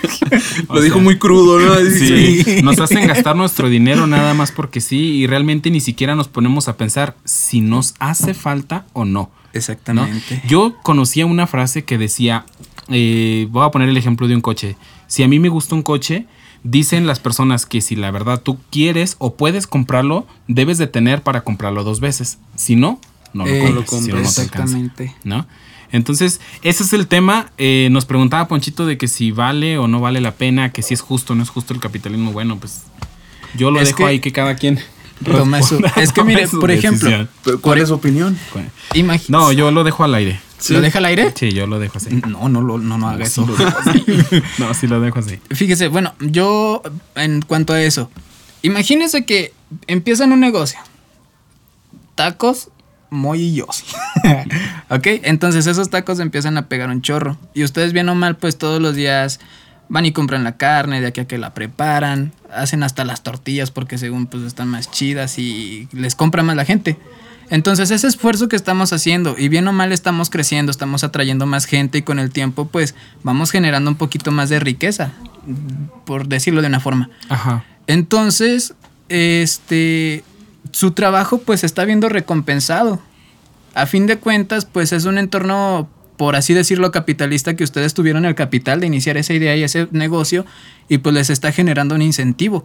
Lo dijo muy crudo, ¿no? Sí, nos hacen gastar nuestro dinero nada más porque sí y realmente ni siquiera nos ponemos a pensar si nos hace falta o no. ¿no? Exactamente. Yo conocía una frase que decía, eh, voy a poner el ejemplo de un coche. Si a mí me gusta un coche, dicen las personas que si la verdad tú quieres o puedes comprarlo, debes de tener para comprarlo dos veces. Si no, no lo Eh, compres. si no, no te alcanza, exactamente. ¿no? Entonces, ese es el tema. Eh, nos preguntaba Ponchito de que si vale o no vale la pena, que si es justo o no es justo el capitalismo. Bueno, pues yo lo Es dejo que- ahí que cada quien. Toma su- es que tome mire, por ejemplo, decisión. ¿Cuál es su opinión? No, yo lo dejo al aire. ¿Lo deja al aire? Sí, yo lo dejo así. No, no, no, no, no haga eso. No, sí lo dejo así. Fíjese, bueno, yo en cuanto a eso, imagínese que empiezan un negocio. Tacos, Yo. ok, entonces esos tacos empiezan a pegar un chorro. Y ustedes bien o mal, pues todos los días van y compran la carne, de aquí a que la preparan, hacen hasta las tortillas porque según pues están más chidas y les compra más la gente. Entonces ese esfuerzo que estamos haciendo y bien o mal estamos creciendo, estamos atrayendo más gente y con el tiempo pues vamos generando un poquito más de riqueza, por decirlo de una forma. Ajá. Entonces, este, su trabajo pues está viendo recompensado. A fin de cuentas pues es un entorno por así decirlo, capitalista, que ustedes tuvieron el capital de iniciar esa idea y ese negocio y pues les está generando un incentivo.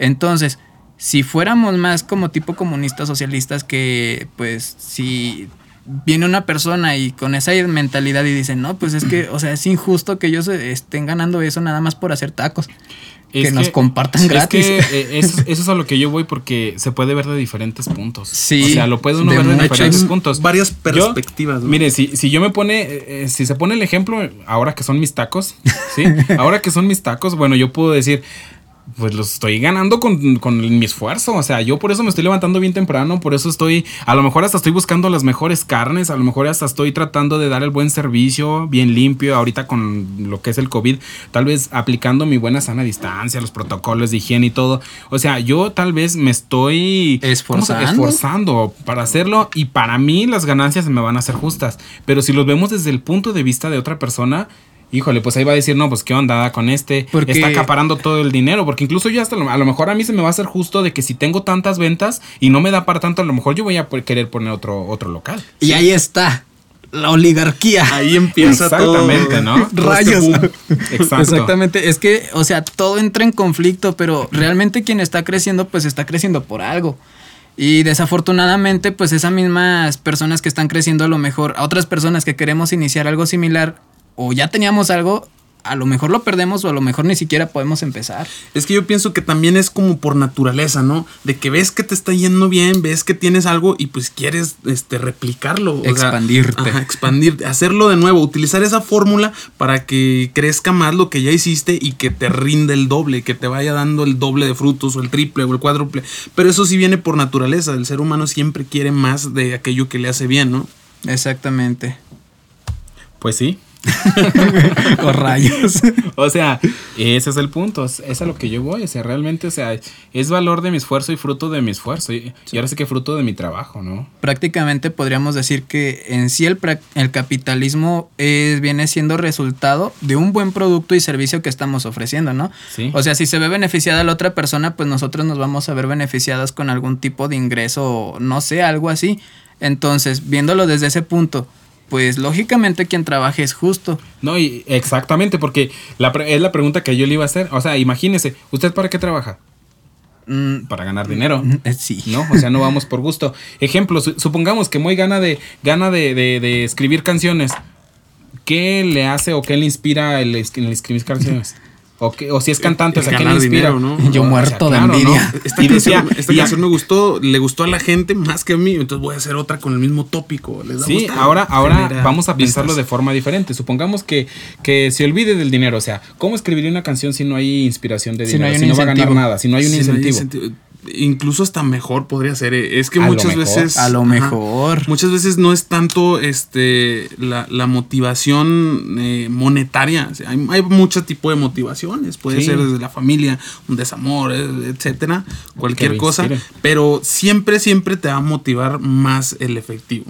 Entonces, si fuéramos más como tipo comunistas socialistas que pues si viene una persona y con esa mentalidad y dice, no, pues es que, o sea, es injusto que ellos estén ganando eso nada más por hacer tacos. Que, nos compartan gratis. Es que eh, eso, es a lo que yo voy porque se puede ver de diferentes puntos. Sí. O sea, lo puede uno ver de diferentes puntos. Varias perspectivas. Mire, si, si yo me pone, eh, si se pone el ejemplo, ahora que son mis tacos, ¿sí? ahora que son mis tacos, bueno, yo puedo decir, pues los estoy ganando con, con, mi esfuerzo. O sea, yo por eso me estoy levantando bien temprano, por eso estoy, a lo mejor hasta estoy buscando las mejores carnes, a lo mejor hasta estoy tratando de dar el buen servicio, bien limpio, ahorita con lo que es el COVID, tal vez aplicando mi buena sana distancia, los protocolos de higiene y todo. O sea, yo tal vez me estoy esforzando, esforzando para hacerlo y para mí las ganancias me van a ser justas. Pero si los vemos desde el punto de vista de otra persona, híjole, pues ahí va a decir, no, pues qué onda con este, porque está acaparando todo el dinero, porque incluso yo hasta a lo mejor a mí se me va a hacer justo de que si tengo tantas ventas y no me da para tanto, a lo mejor yo voy a querer poner otro, otro local. Y ahí está. La oligarquía. Ahí empieza Exactamente, ¿no? Este Rayos. Exactamente. Es que, o sea, todo entra en conflicto, pero realmente quien está creciendo, pues está creciendo por algo. Y desafortunadamente, pues esas mismas personas que están creciendo a lo mejor, a otras personas que queremos iniciar algo similar, o ya teníamos algo, a lo mejor lo perdemos o a lo mejor ni siquiera podemos empezar. Es que yo pienso que también es como por naturaleza, ¿no? De que ves que te está yendo bien, ves que tienes algo y pues quieres este, replicarlo. Expandirte. expandirte, hacerlo de nuevo, utilizar esa fórmula para que crezca más lo que ya hiciste y que te rinde el doble, que te vaya dando el doble de frutos o el triple o el cuádruple. Pero eso sí viene por naturaleza, el ser humano siempre quiere más de aquello que le hace bien, ¿no? Exactamente. Pues sí, o rayos. o sea, ese es el punto. Es a lo que yo voy. O sea, realmente, o sea, es valor de mi esfuerzo y fruto de mi esfuerzo. Y, ahora sí que fruto de mi trabajo, ¿no? Prácticamente podríamos decir que en sí el, el capitalismo es, viene siendo resultado de un buen producto y servicio que estamos ofreciendo, ¿no? Sí. O sea, si se ve beneficiada la otra persona, pues nosotros nos vamos a ver beneficiadas con algún tipo de ingreso, no sé, algo así. Entonces, viéndolo desde ese punto, pues lógicamente quien trabaje es justo. No, y exactamente, porque la, es la pregunta que yo le iba a hacer. O sea, imagínese, ¿usted para qué trabaja? Mm, para ganar dinero. Mm, eh, sí. ¿No? O sea, no vamos por gusto. Ejemplo, supongamos que Moy gana de, gana de, de, escribir canciones. ¿Qué le hace o qué le inspira el, el escribir canciones? O, si es cantante, o sea, ¿qué le inspira? ¿no? Yo muerto de envidia. Esta, canción, me gustó, le gustó a la gente más que a mí, entonces voy a hacer otra con el mismo tópico. sí, ahora, ahora vamos a pensarlo de forma diferente. Supongamos que, que se olvide del dinero, o sea, ¿cómo escribiría una canción si no hay inspiración de dinero? Si no, va a ganar nada, si no hay un incentivo incluso hasta mejor podría ser. Eh, es que muchas veces. A lo mejor. muchas veces no es tanto este la, motivación eh, monetaria. hay, hay mucho tipo de motivaciones. Puede ser desde la familia, un desamor, eh, etcétera. Cualquier cosa. Pero siempre, siempre te va a motivar más el efectivo.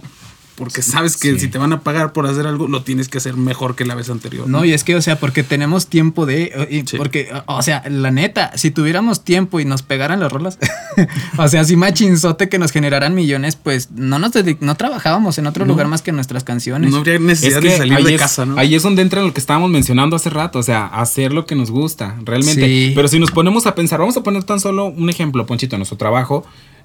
Porque sabes que si te van a pagar por hacer algo, lo tienes que hacer mejor que la vez anterior. No, y es que, o sea, porque tenemos tiempo de. Porque, o sea, la neta, si tuviéramos tiempo y nos pegaran las rolas, o sea, si machinzote que nos generaran millones, pues no nos no trabajábamos en otro lugar más que nuestras canciones. No habría necesidad de salir de casa, ¿no? Ahí es donde entra lo que estábamos mencionando hace rato, o sea, hacer lo que nos gusta, realmente. Pero si nos ponemos a pensar, vamos a poner tan solo un ejemplo, Ponchito, en nuestro trabajo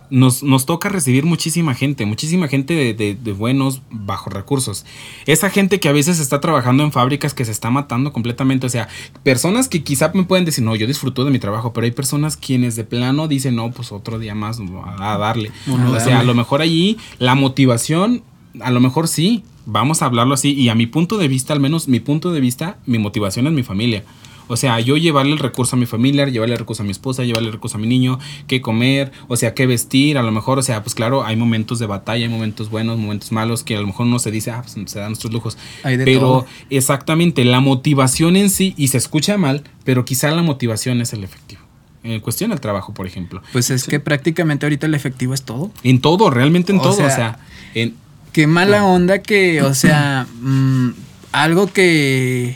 nos, nos, toca recibir muchísima gente, muchísima gente de, de, buenos, bajos recursos. Esa gente que a veces está trabajando en fábricas que se está matando completamente. O sea, personas que quizá me pueden decir, no, yo disfruto de mi trabajo, pero hay personas quienes de plano dicen, no, pues otro día más a, darle. o sea, a lo mejor allí la motivación, a lo mejor sí, vamos a hablarlo así. Y a mi punto de vista, al menos mi punto de vista, mi motivación es mi familia. O sea, yo llevarle el recurso a mi familia, llevarle el recurso a mi esposa, llevarle el recurso a mi niño, qué comer, o sea, qué vestir, a lo mejor, o sea, pues claro, hay momentos de batalla, hay momentos buenos, momentos malos, que a lo mejor uno se dice, ah, pues se dan nuestros lujos. pero exactamente, la motivación en sí, y se escucha mal, pero quizá la motivación es el efectivo. En cuestión del trabajo, por ejemplo. Pues es que prácticamente ahorita el efectivo es todo. En todo, realmente en todo. o sea, en, qué mala onda que, o sea, mm, algo que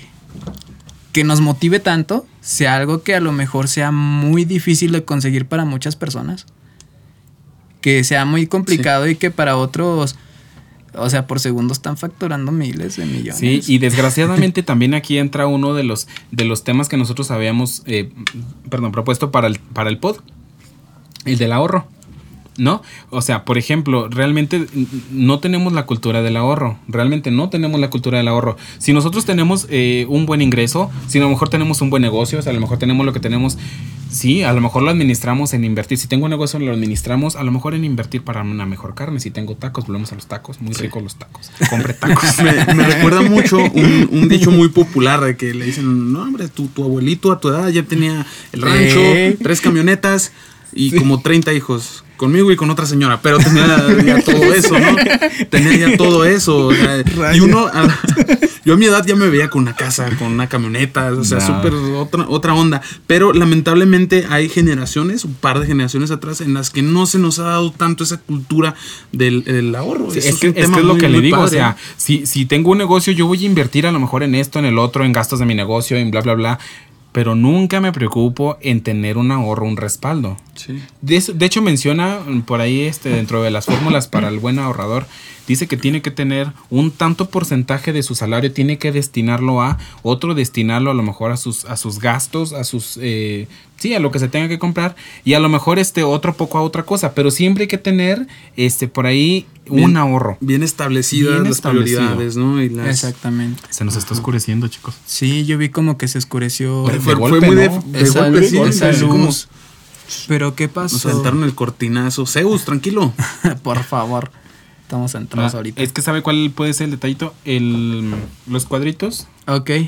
que nos motive tanto sea algo que a lo mejor sea muy difícil de conseguir para muchas personas. Que sea muy complicado y que para otros O sea, por segundo están facturando miles de millones. Sí, y desgraciadamente también aquí entra uno de los, de los temas que nosotros habíamos, eh, perdón, propuesto para el, para el pod, el del ahorro. ¿No? O sea, por ejemplo, realmente no tenemos la cultura del ahorro. Realmente no tenemos la cultura del ahorro. Si nosotros tenemos eh, un buen ingreso, si a lo mejor tenemos un buen negocio, o sea, a lo mejor tenemos lo que tenemos, sí, a lo mejor lo administramos en invertir. Si tengo un negocio, lo administramos, a lo mejor en invertir para una mejor carne. Si tengo tacos, volvemos a los tacos. Muy ricos los tacos. Compre tacos. me, recuerda mucho un, dicho muy popular de que le dicen, no, hombre, tu, tu abuelito a tu edad ya tenía el rancho, tres camionetas y como 30 hijos conmigo y con otra señora, pero tenía ya todo eso, ¿no? Tenía ya todo eso. y uno, yo a mi edad ya me veía con una casa, con una camioneta, o sea, súper otra, otra onda. Pero lamentablemente hay generaciones, un par de generaciones atrás, en las que no se nos ha dado tanto esa cultura del, ahorro. es, que, es, lo que le digo, o sea, si, si tengo un negocio, yo voy a invertir a lo mejor en esto, en el otro, en gastos de mi negocio, en bla, bla, bla pero nunca me preocupo en tener un ahorro, un respaldo. De, hecho, menciona por ahí este, dentro de las fórmulas para el buen ahorrador, dice que tiene que tener un tanto porcentaje de su salario, tiene que destinarlo a, otro destinarlo a lo mejor a sus, a sus gastos, a sus, eh, sí, a lo que se tenga que comprar, y a lo mejor este otro poco a otra cosa, pero siempre hay que tener este por ahí un ahorro. Bien establecidas las prioridades, ¿no? Exactamente. Se nos está oscureciendo, chicos. Sí, yo vi como que se oscureció. fue, muy de, golpe, Pero ¿qué pasó? Nos aventaron el cortinazo. Zeus, tranquilo. Por favor. Estamos entrados ah, ahorita. Es que sabe cuál puede ser el detallito. El, los cuadritos. Ok. Eh,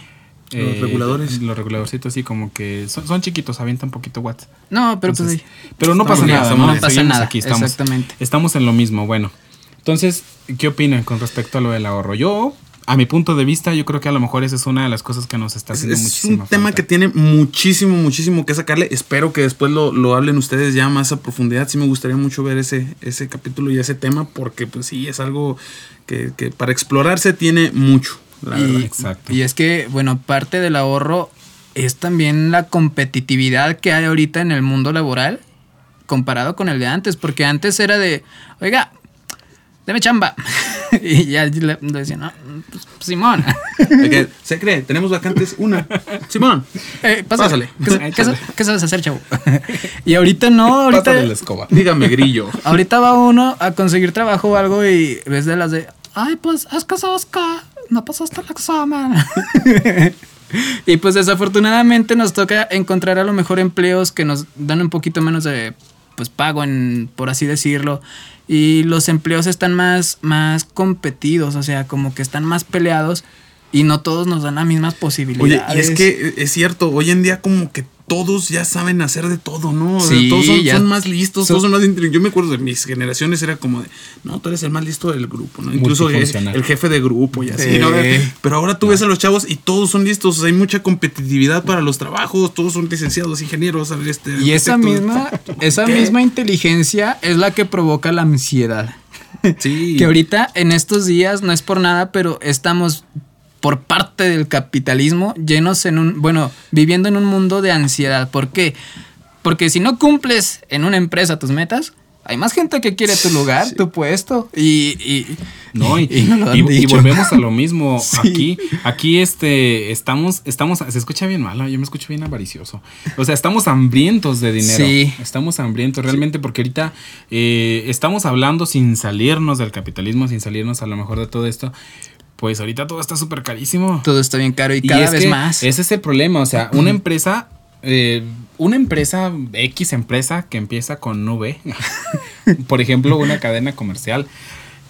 los reguladores. Los reguladorcitos así como que son, son chiquitos, avientan un poquito watts. No, pero pues Pero no pasa nada, no, pasa nada. Aquí estamos, Exactamente. Estamos en lo mismo. Bueno, entonces, ¿qué opinan con respecto a lo del ahorro? Yo a mi punto de vista, yo creo que a lo mejor esa es una de las cosas que nos está haciendo Es un tema que tiene muchísimo, muchísimo que sacarle. Espero que después lo, hablen ustedes ya más a profundidad. Sí me gustaría mucho ver ese, ese capítulo y ese tema porque pues sí, es algo que, para explorarse tiene mucho. y, Exacto. Y es que, bueno, parte del ahorro es también la competitividad que hay ahorita en el mundo laboral comparado con el de antes, porque antes era de, oiga, deme chamba. y ya le, decía, no, pues, Simón. se cree, tenemos vacantes, una. Simón. Eh, pásale. ¿Qué, sabes hacer, chavo? y ahorita no, ahorita. Pásale la escoba. Dígame, grillo. Ahorita va uno a conseguir trabajo o algo y ves de las de, ay, pues es que sabes que no pasaste el examen. y pues desafortunadamente nos toca encontrar a lo mejor empleos que nos dan un poquito menos de pues pago en por así decirlo y los empleos están más, más competidos, o sea, como que están más peleados y no todos nos dan las mismas posibilidades. Oye, y es que es cierto, hoy en día como que todos ya saben hacer de todo, ¿no? todos son, más listos, todos son más Yo me acuerdo de mis generaciones, era como de, no, tú eres el más listo del grupo, ¿no? Incluso el jefe de grupo y así, ¿no? Pero ahora tú ves a los chavos y todos son listos, hay mucha competitividad para los trabajos, todos son licenciados, ingenieros, este, Y esa misma, esa misma inteligencia es la que provoca la ansiedad. Sí. que ahorita en estos días no es por nada, pero estamos por parte del capitalismo llenos en un, bueno, viviendo en un mundo de ansiedad. ¿Por qué? Porque si no cumples en una empresa tus metas, hay más gente que quiere tu lugar, tu puesto. Y, y no, y, y, volvemos a lo mismo. Aquí, aquí este, estamos, estamos, se escucha bien malo, yo me escucho bien avaricioso. O sea, estamos hambrientos de dinero. Sí. Estamos hambrientos realmente porque ahorita eh, estamos hablando sin salirnos del capitalismo, sin salirnos a lo mejor de todo esto pues ahorita todo está súper carísimo. Todo está bien caro y, cada vez más. Ese es el problema. O sea, una empresa, eh, una empresa, X empresa que empieza con V, por ejemplo, una cadena comercial.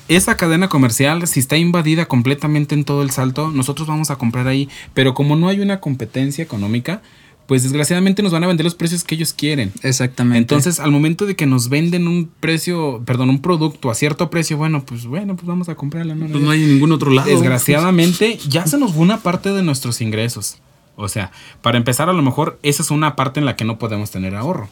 Esa cadena comercial, si está invadida completamente en todo el salto, nosotros vamos a comprar ahí. Pero como no hay una competencia económica, pues desgraciadamente nos van a vender los precios que ellos quieren. Exactamente. Entonces, al momento de que nos venden un precio, perdón, un producto a cierto precio, bueno, pues bueno, pues vamos a comprarla. No, pues no hay ningún otro lado. Desgraciadamente, ya se nos va una parte de nuestros ingresos. O sea, para empezar, a lo mejor esa es una parte en la que no podemos tener ahorro.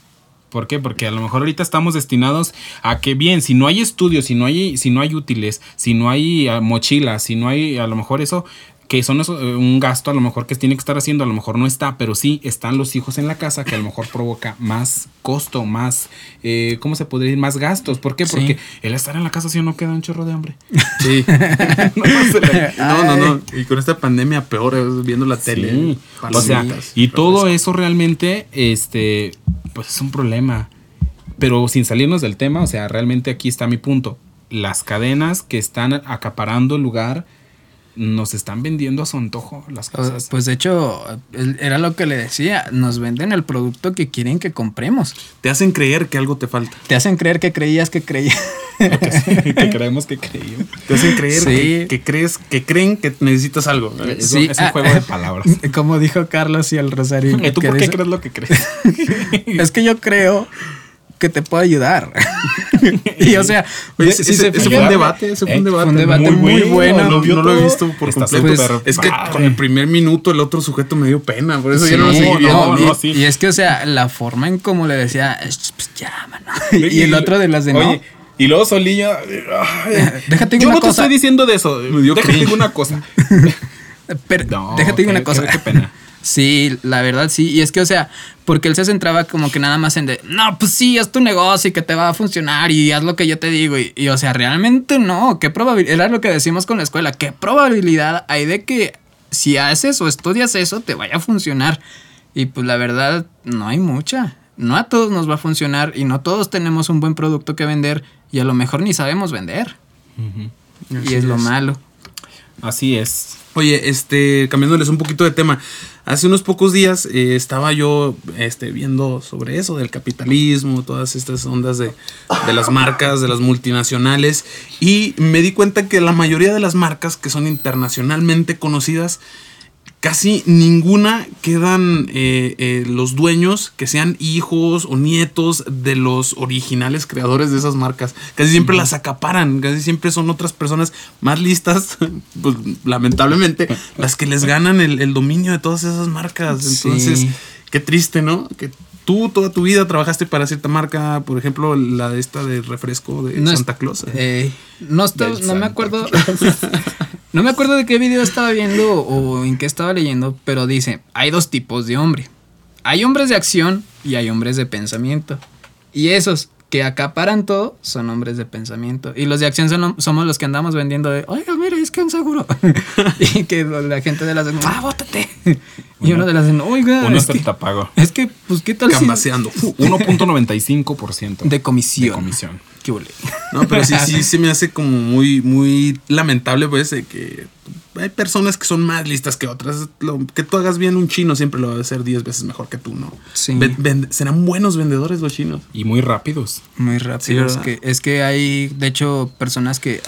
¿Por qué? Porque a lo mejor ahorita estamos destinados a que bien, si no hay estudios, si no hay, si no hay útiles, si no hay ah, mochilas, si no hay a lo mejor eso, que son eso, eh, un gasto a lo mejor que tiene que estar haciendo, a lo mejor no está, pero sí están los hijos en la casa que a lo mejor provoca más costo, más, eh, ¿cómo se podría decir? Más gastos. ¿Por qué? Sí. Porque el estar en la casa sí no queda un chorro de hambre. Sí. no, no, no. Y con esta pandemia peor, viendo la tele. Sí. O sea, y todo eso realmente, este, pues es un problema. Pero sin salirnos del tema, o sea, realmente aquí está mi punto. Las cadenas que están acaparando el lugar nos están vendiendo a su antojo las cosas. Pues de hecho, era lo que le decía, nos venden el producto que quieren que compremos. Te hacen creer que algo te falta. Te hacen creer que creías que creías. que creemos que creímos. Te hacen creer Sí. que, que crees, que creen que necesitas algo. Es, Sí, un, es un ah, juego de palabras. Como dijo Carlos y el Rosario. ¿Y tú que por qué dice- crees lo que crees? Es que yo creo que te puedo ayudar. y o sea, Oye, ese, si ese- se ese fue un debate, ese fue Eh, un debate. fue un debate muy bueno. No, no lo he visto por completo. súper es que con el primer minuto el otro sujeto me dio pena, por eso Sí, yo no lo seguí no, viendo. no, y, es que, o sea, la forma en como le decía, "Es- pues ya, mano. y el otro de las de no. Oye, y luego Solillo. Déjate Yo una no te estoy diciendo de eso. Déjate una cosa. Pero No, déjate qué- una cosa. qué- qué pena. Sí, la verdad sí. Y es que, o sea, porque él se centraba como que nada más en de, no, pues sí, es tu negocio y que te va a funcionar y haz lo que yo te digo. Y, y, o sea, realmente no. ¿Qué probabilidad? Era lo que decimos con la escuela. ¿Qué probabilidad hay de que si haces o estudias eso te vaya a funcionar? Y pues la verdad, no hay mucha. No a todos nos va a funcionar y no todos tenemos un buen producto que vender y a lo mejor ni sabemos vender. Y es lo es. malo. Así es. Oye, este, cambiándoles un poquito de tema. Hace unos pocos días eh, estaba yo este, viendo sobre eso, del capitalismo, todas estas ondas de, de las marcas, de las multinacionales, y me di cuenta que la mayoría de las marcas que son internacionalmente conocidas, casi ninguna quedan eh, eh, los dueños que sean hijos o nietos de los originales creadores de esas marcas. Casi siempre las acaparan, casi siempre son otras personas más listas, pues lamentablemente, las que les ganan el, el dominio de todas esas marcas. Sí. Entonces, qué triste, ¿no? Que tú toda tu vida trabajaste para cierta marca, por ejemplo, la de esta de refresco de No Santa Claus. Eh, no, Del no me acuerdo. no me acuerdo de qué video estaba viendo o en qué estaba leyendo, pero dice: hay dos tipos de hombre. Hay hombres de acción y hay hombres de pensamiento. Y esos que acaparan todo son hombres de pensamiento. Y los de acción son- somos los que andamos vendiendo de, oiga, mira, es que un seguro. y que la gente de las ah, bótate. y uno de las oiga, Uno es es el que, tapago. es que, pues, ¿qué tal si- Cambaseando. 1.95% De comisión. De comisión. ¿Qué huele? No, pero sí, sí se me hace como muy, muy lamentable, pues, de que hay personas que son más listas que otras. Lo- que tú hagas bien un chino siempre lo va a hacer 10 veces mejor que tú, ¿no? Sí. Ven- ven- serán buenos vendedores los chinos. Y muy rápidos. Muy Sí, rápido. es, que, es que hay, de hecho, personas que,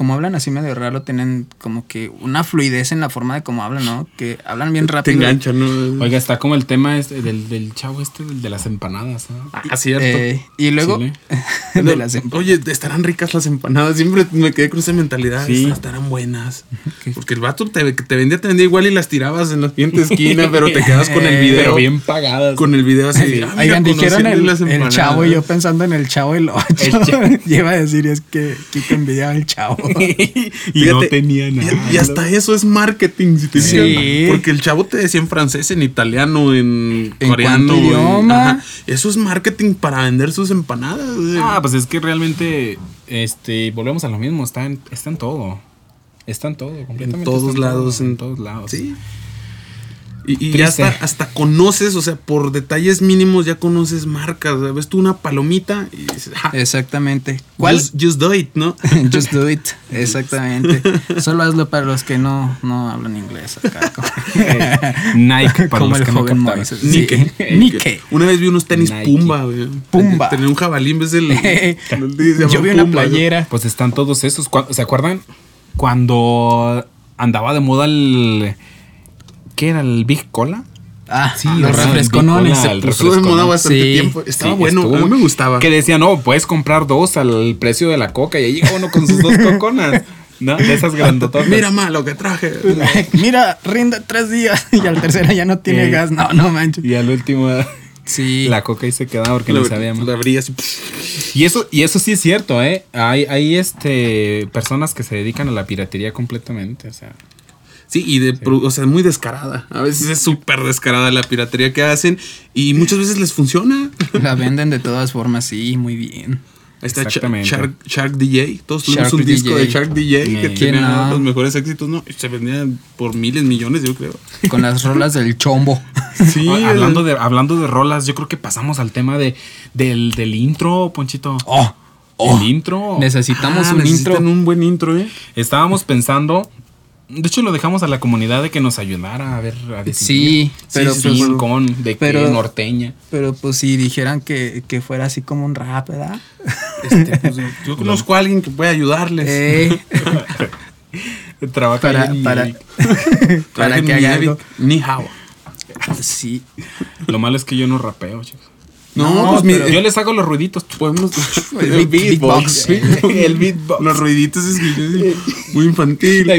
como hablan así medio raro, tienen como que una fluidez en la forma de cómo hablan, ¿no? Que hablan bien Te rápido. enganchan, ¿no? Oiga, está como el tema este del, del chavo este del de las empanadas. ¿no? Ah, cierto. Eh, y luego, de las Oye, estarán ricas las empanadas. Siempre me quedé con esa mentalidad. Sí. Estarán buenas. Porque el vato te, te vendía, te vendía igual y las tirabas en la siguiente esquina, pero te quedas con el video. Pero bien pagadas. Con el video así. Sí. ah, Oigan, dijeron el, las el chavo y yo pensando en el chavo el 8. El chavo. Lleva a decir, es que Kiko envidiaba al chavo. y no tenía y- nada. Y, hasta eso es marketing, si te Sí. Porque el chavo te decía en francés, en italiano, en, ¿En coreano. en- idioma? ajá. Eso es marketing para vender sus empanadas. Ah, pues es que realmente, este, volvemos a lo mismo, está en, está en todo. Está en todo, completamente. En todos lados, en todos lados. Sí. Y, ya hasta, hasta conoces, o sea, por detalles mínimos ya conoces marcas. o sea, Ves tú una palomita y dices, ah, Exactamente. ¿Cuál? Just, just do it, ¿no? Just do it. Exactamente. Solo hazlo para los que no, no hablan inglés acá. como- Nike, para Como los el que no joven. Nike. Sí. Nike. Una vez vi unos tenis Nike. Pumba, güey. Pumba. Tenía un jabalí en vez del. Yo vi una Pumba, playera. Pues están todos esos. ¿Se acuerdan? Cuando andaba de moda el. ¿Qué era? ¿El Big Cola? Ah, Sí, los ¿verdad? refresconones. El Puso de moda ¿no? bastante Sí. tiempo. Estaba Sí, bueno, estuvo a mí me gustaba. Que decía, no, puedes comprar dos al precio de la coca. Y ahí llega uno con sus dos coconas. ¿No? De esas grandototas. Mira, ma, lo que traje. Mira, rinde tres días y al tercero ya no tiene Eh. gas. No, no manches. Y al último, Sí. la coca ahí se quedaba porque Lo- no sabía más. lo abrías y- Y eso, y eso sí es cierto, ¿eh? Hay, hay este, personas que se dedican a la piratería completamente. O sea, Sí, y de, o sea, muy descarada. A veces es súper descarada la piratería que hacen y muchas veces les funciona. La venden de todas formas, sí, muy bien. Ahí está. Shark, Shark DJ. Todos tuvimos Shark un disco de Shark DJ que ¿Quién tenía no? los mejores éxitos, ¿no? Se vendían por miles, millones, yo creo. Con las rolas del chombo. Sí, hablando, de, hablando de rolas, yo creo que pasamos al tema de, del, del intro, Ponchito. Oh, El intro. necesitamos Ah, un intro. un buen intro, ¿eh? Estábamos pensando. De hecho, lo dejamos a la comunidad de que nos ayudara a ver, a decidir. Sí, pero sí, pues, sí. Rincón, de pero- qué norteña. pero pues si dijeran que, que fuera así como un rap, ¿verdad? Este, pues, yo conozco a alguien que puede ayudarles. Eh, Trabaja para, en para, Eric. para que Ni haga Eric, algo. Ni Hao. Sí. Lo malo es que yo no rapeo, chicos. No, No, pues mira, Yo les hago los ruiditos. podemos. El beat- beatbox. El beatbox. Los ruiditos es que- muy infantil.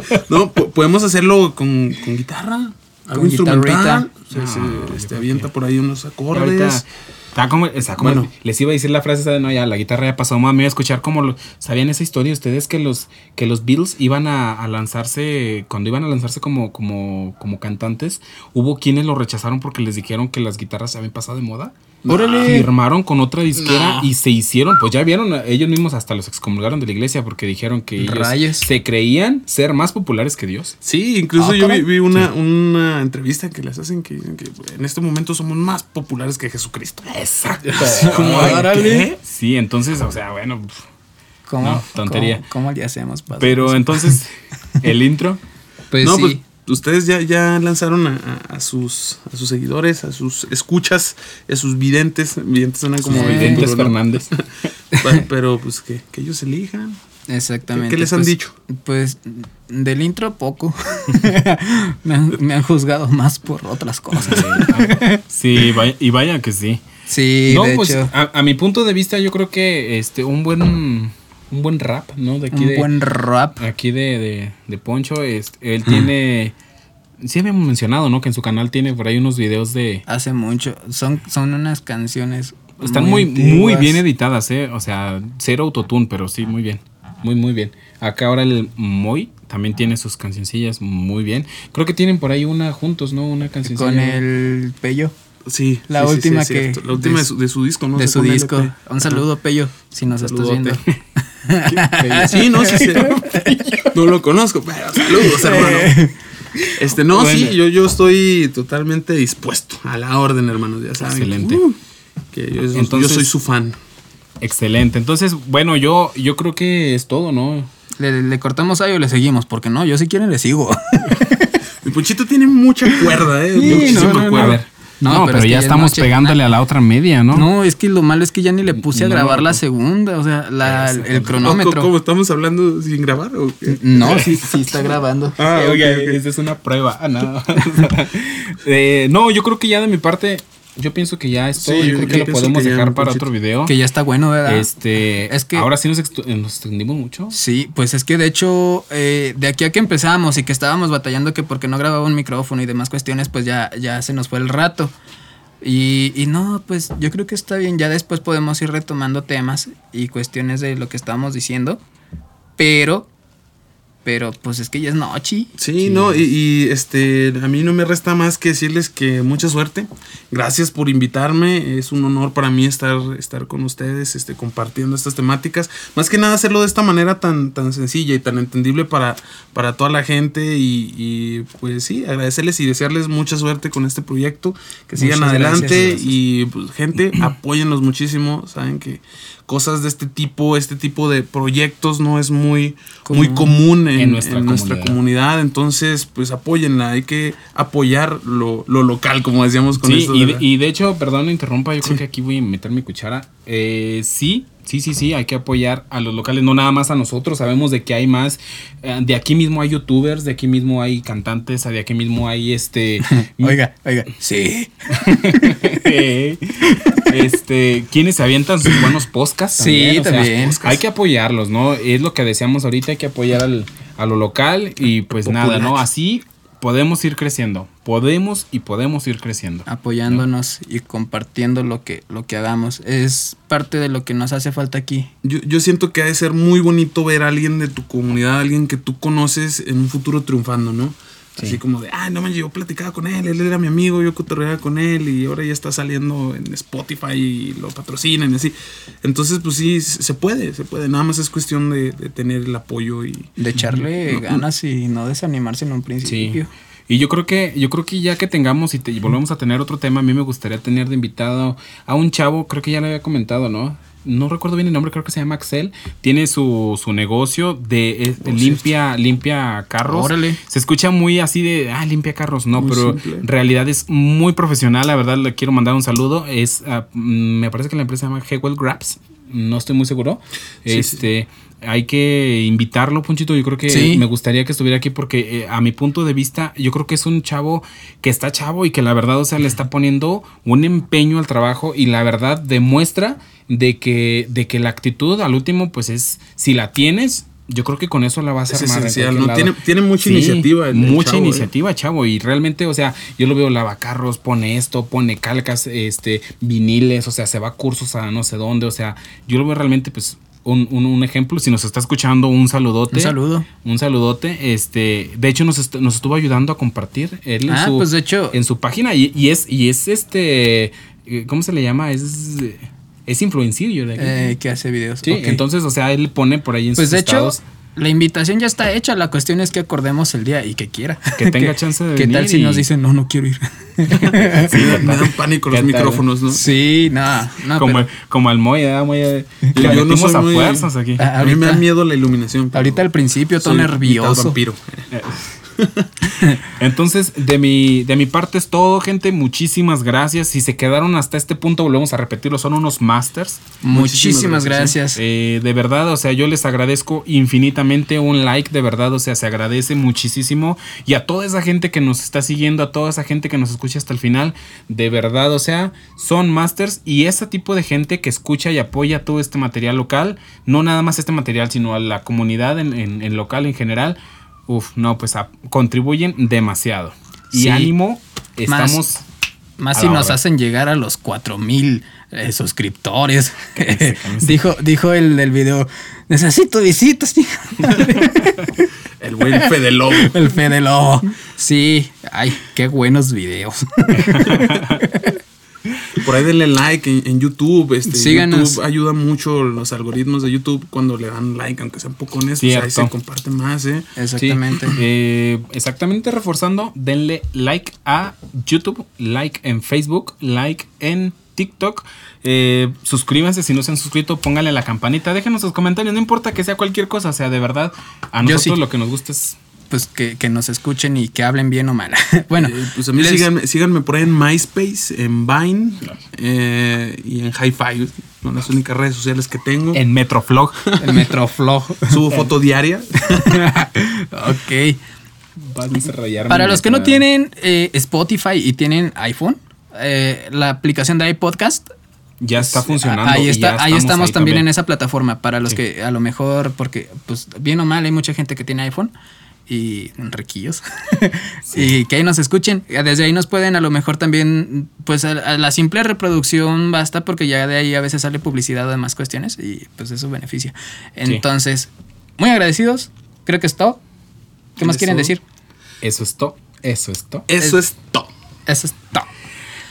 No, po- podemos hacerlo con, con guitarra. Algo instrumental. guitarrita. O sea, No, se este, avienta por ahí unos Ahorita acordes. está como, está como- Bueno. les iba a decir la frase esa de no, ya la guitarra ya pasó, mami, iba a escuchar como lo- sabían esa historia ustedes que los que los Beatles iban a, a lanzarse cuando iban a lanzarse como como como cantantes, hubo quienes lo rechazaron porque les dijeron que las guitarras se habían pasado de moda. Órale. Firmaron con otra disquera No. y se hicieron, pues ya vieron, ellos mismos hasta los excomulgaron de la iglesia porque dijeron que ellos Rayos. se creían ser más populares que Dios. Sí, incluso Ah, yo vi, caray. vi una, una entrevista que les hacen que dicen que en este momento somos más populares que Jesucristo. Exacto. Como, Ay, órale. ¿qué? Sí, entonces, o sea, bueno, ¿Cómo, No, tontería. ¿Cómo, cómo le hacemos para pero entonces el intro Pues no, sí. pues ustedes ya, ya lanzaron a, sus, a sus seguidores, a sus escuchas, a sus videntes. Videntes suenan como Sí. Videntes. Fernández. Pero pues que, que ellos elijan. Exactamente. ¿Qué- qué les han pues- dicho? Pues del intro poco. me, han, me han juzgado más por otras cosas. Sí, vaya- y vaya que sí. Sí, no, de pues hecho. a, a mi punto de vista, yo creo que este un buen un buen rap, ¿no? De aquí Un de buen rap. aquí de, de, de Poncho, este, él tiene sí habíamos mencionado, ¿no? Que en su canal tiene por ahí unos videos de Hace mucho. Son, son unas canciones. están muy muy, antiguas. bien editadas, ¿eh? O sea, cero autotune, pero sí muy bien. Muy muy bien. Acá ahora el Moy también tiene sus cancioncillas muy bien. Creo que tienen por ahí una juntos, ¿no? Una cancioncilla. Con el Pello Sí. La sí, sí, sí, última que- cierto. La última de su, de su disco, ¿no? de su un disco. LP. Un saludo, Pello, si nos estás viendo. Sí, no, sí, sí. No lo conozco, pero saludos, hermano. Este, no, Bueno. sí, yo, yo estoy totalmente dispuesto a la orden, hermanos. Ya saben. Excelente. Uh, que yo, yo Entonces- soy su fan. Excelente. Entonces, bueno, yo, yo creo que es todo, ¿no? ¿Le, le cortamos ahí o le seguimos? Porque no, yo si quieren le sigo. Mi Puchito tiene mucha cuerda, ¿eh? Sí, Muchísima no, no, no. cuerda. A ver. No, No, pero pero, es que ya ya es estamos noche. pegándole a la otra media, ¿no? No, es que lo malo es que ya ni le puse a No, grabar la segunda, o sea, la, el, el ¿O cronómetro. ¿Cómo estamos hablando sin grabar? ¿o qué? No, sí, sí está grabando. Ah, Eh, ok, oiga, ok. esa es una prueba. Ah, no. Eh, no, yo creo que ya de mi parte, yo pienso que ya es todo. Sí, yo creo yo que lo podemos que dejar para otro video. Que ya está bueno, ¿verdad? Este, Es que- ahora sí nos, nos extendimos mucho. Sí, pues es que de hecho, eh, de aquí a que empezamos y que estábamos batallando que porque no grababa un micrófono y demás cuestiones, pues ya, ya se nos fue el rato. Y, y no, pues yo creo que está bien, ya después podemos ir retomando temas y cuestiones de lo que estábamos diciendo, pero, pero pues es que ya es noche. Sí, no, y, y, este, a mí no me resta más que decirles que mucha suerte. Gracias por invitarme. Es un honor para mí estar, estar con ustedes, este, compartiendo estas temáticas. Más que nada hacerlo de esta manera tan, tan sencilla y tan entendible para, para toda la gente. Y, y, pues sí, agradecerles y desearles mucha suerte con este proyecto. Que sigan adelante. gracias, gracias. Y pues, gente, apóyenlos muchísimo. Saben que cosas de este tipo, este tipo de proyectos no es muy muy Común. común en, En nuestra en nuestra comunidad. Entonces, pues apóyenla. Hay que apoyar lo, lo local, como decíamos con Sí, esto. y de y hecho, perdón, me interrumpa, yo creo que aquí voy a meter mi cuchara. Eh, sí, sí, sí, sí, hay que apoyar a los locales, no nada más a nosotros, sabemos de que hay más, eh, de aquí mismo hay youtubers, de aquí mismo hay cantantes, de aquí mismo hay este... Oiga, oiga, sí. este, quienes se avientan sus buenos podcasts. Sí, o sea, también. hay que apoyarlos, ¿no? Es lo que decíamos ahorita, hay que apoyar al, a lo local y pues nada, ¿no? Así podemos ir creciendo. podemos y podemos ir creciendo. Apoyándonos y compartiendo lo que, lo que hagamos. Es parte de lo que nos hace falta aquí. Yo, yo siento que ha de ser muy bonito ver a alguien de tu comunidad, alguien que tú conoces en un futuro triunfando, ¿no? Así como de, ah, no me yo platicaba con él, él era mi amigo, yo cotorreaba con él y ahora ya está saliendo en Spotify y lo patrocinan y así. Entonces, pues sí, se puede, se puede. Nada más es cuestión de, de tener el apoyo y... De echarle No, ganas y no desanimarse en un principio. Y yo creo que, yo creo que ya que tengamos y, te- y volvemos a tener otro tema, a mí me gustaría tener de invitado a un chavo, creo que ya le había comentado, ¿no? No recuerdo bien el nombre, creo que se llama Axel. Tiene su, su negocio de eh, limpia, limpia carros. Órale. Se escucha muy así de, ah, limpia carros. No, Muy pero en realidad es muy profesional. La verdad, le quiero mandar un saludo. Es, mm, me parece que la empresa se llama Hewell Grabs. No estoy muy seguro. Sí, este, hay que invitarlo, Ponchito. Yo creo que Sí. me gustaría que estuviera aquí porque eh, a mi punto de vista, yo creo que es un chavo que está chavo y que la verdad, o sea, le está poniendo un empeño al trabajo y la verdad demuestra de que, de que la actitud al último, pues es, si la tienes, yo creo que con eso la vas a Es armar. en esencial, ¿no? Tiene- tiene mucha iniciativa el- mucha chavo, ¿eh? iniciativa, chavo. Y realmente, o sea, yo lo veo lavacarros, pone esto, pone calcas, este, viniles, o sea, se va a cursos a no sé dónde. O sea, yo lo veo realmente, pues, un, un- un ejemplo. Si nos está escuchando, un saludote. Un saludo. Un saludote. Este, de hecho, nos, est- nos estuvo ayudando a compartir él en, Ah, su, pues, de hecho- en su página. Y, y es, y es este, eh, ¿cómo se le llama? Es, es aquí. Eh, que hace videos. sí, entonces, o sea, él pone por ahí en Pues sus de hecho, estados. La invitación ya está hecha. La cuestión es que acordemos el día y que quiera. Que tenga chance de ¿Qué tal venir si y- nos dicen, no, no quiero ir? Sí, me dan pánico los ¿Qué tal, micrófonos, ¿no? sí, no, no. como, pero el, como al Moya, Moya. Yo- Le yo no metimos soy a muy- fuerzas aquí. A mí me da miedo la iluminación. ahorita al principio todo nervioso. vampiro. Entonces, de mi, de mi parte es todo, gente. Muchísimas gracias. Si se quedaron hasta este punto, volvemos a repetirlo. Son unos masters. Muchísimas Muchísimas gracias. Eh, de verdad, o sea, yo les agradezco infinitamente un like, de verdad, o sea, se agradece muchísimo. Y a toda esa gente que nos está siguiendo, a toda esa gente que nos escucha hasta el final, de verdad, o sea, son masters y ese tipo de gente que escucha y apoya todo este material local, no nada más este material, sino a la comunidad en, en- en local en general, uf, no, pues a- contribuyen demasiado. Y Sí. ánimo, estamos... Más si nos hacen llegar a los 4000 eh, suscriptores. Dijo, dijo el del video, necesito visitas, chica". El buen Fede Lobo. el Fede Lobo. Sí, ay, qué buenos videos. Por ahí denle like en, en YouTube. Este, Síganos. YouTube ayuda mucho los algoritmos de YouTube cuando le dan like, aunque sea un poco honestos. Ahí se comparte más, ¿eh? Exactamente. Sí, eh, exactamente reforzando, denle like a YouTube, like en Facebook, like en TikTok. Eh, suscríbanse si no se han suscrito, pónganle la campanita, déjenos sus comentarios, no importa que sea cualquier cosa, o sea, de verdad, a nosotros sí. lo que nos gusta es... Pues que, que nos escuchen y que hablen bien o mal. bueno, Eh, pues a mí les- síganme, síganme por ahí en MySpace, en Vine eh, y en Hi-Fi. Son las únicas redes sociales que tengo. En Metroflog. el Metroflog. Subo foto diaria. ok. Vas a desarrollar Para los que no tienen eh, Spotify y tienen iPhone, eh, la aplicación de iPodcast Ya está funcionando. Ahí, está, ya ahí estamos ahí también, en esa plataforma. Para los Sí. que a lo mejor, porque pues bien o mal, hay mucha gente que tiene iPhone y riquillos. y que ahí nos escuchen. Desde ahí nos pueden a lo mejor también, pues a, a la simple reproducción basta porque ya de ahí a veces sale publicidad o demás cuestiones y pues eso beneficia. Entonces, muy agradecidos. Creo que es todo. ¿Qué más Eso. quieren decir? Eso es todo. Eso es todo. Eso es todo. Eso es todo.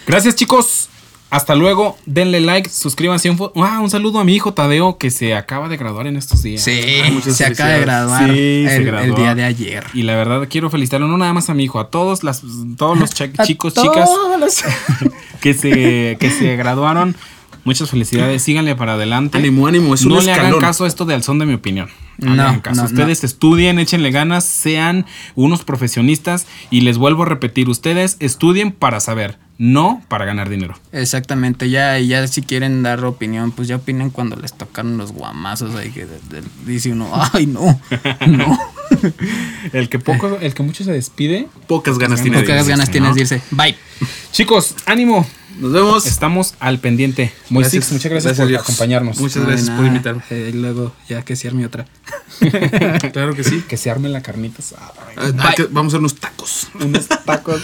Gracias, chicos. Hasta luego. Denle like, suscríbanse. Un, ah, un saludo a mi hijo Tadeo que se acaba de graduar en estos días. Sí, muchas se acaba de graduar Sí, se el, graduó. el día de ayer. Y la verdad quiero felicitarlo no nada más a mi hijo, a todos las todos los chicos, chicas los- que se que se graduaron. Muchas felicidades, síganle para adelante. Ánimo, ánimo, es un no le hagan caso a esto de al son de mi opinión. No, le No, hagan caso. no, ustedes estudien, échenle ganas, sean unos profesionistas y les vuelvo a repetir, ustedes estudien para saber, no para ganar dinero. Exactamente, ya, y ya si quieren dar opinión, pues ya opinen cuando les tocaron los guamazos ahí que de- de- dice uno, ay no, no. El que poco, el que mucho se despide. Pocas ganas tiene. de Pocas ganas ¿no? tienes de irse. Bye. Chicos, ánimo. Nos vemos. Estamos al pendiente. Moisés, Gracias. muchas gracias, Gracias, por Dios. acompañarnos. Muchas No, gracias por invitarme. Eh, luego ya que se arme otra. claro que sí. Que se arme la carnita. Ah, vamos a hacer unos tacos. Unos tacos.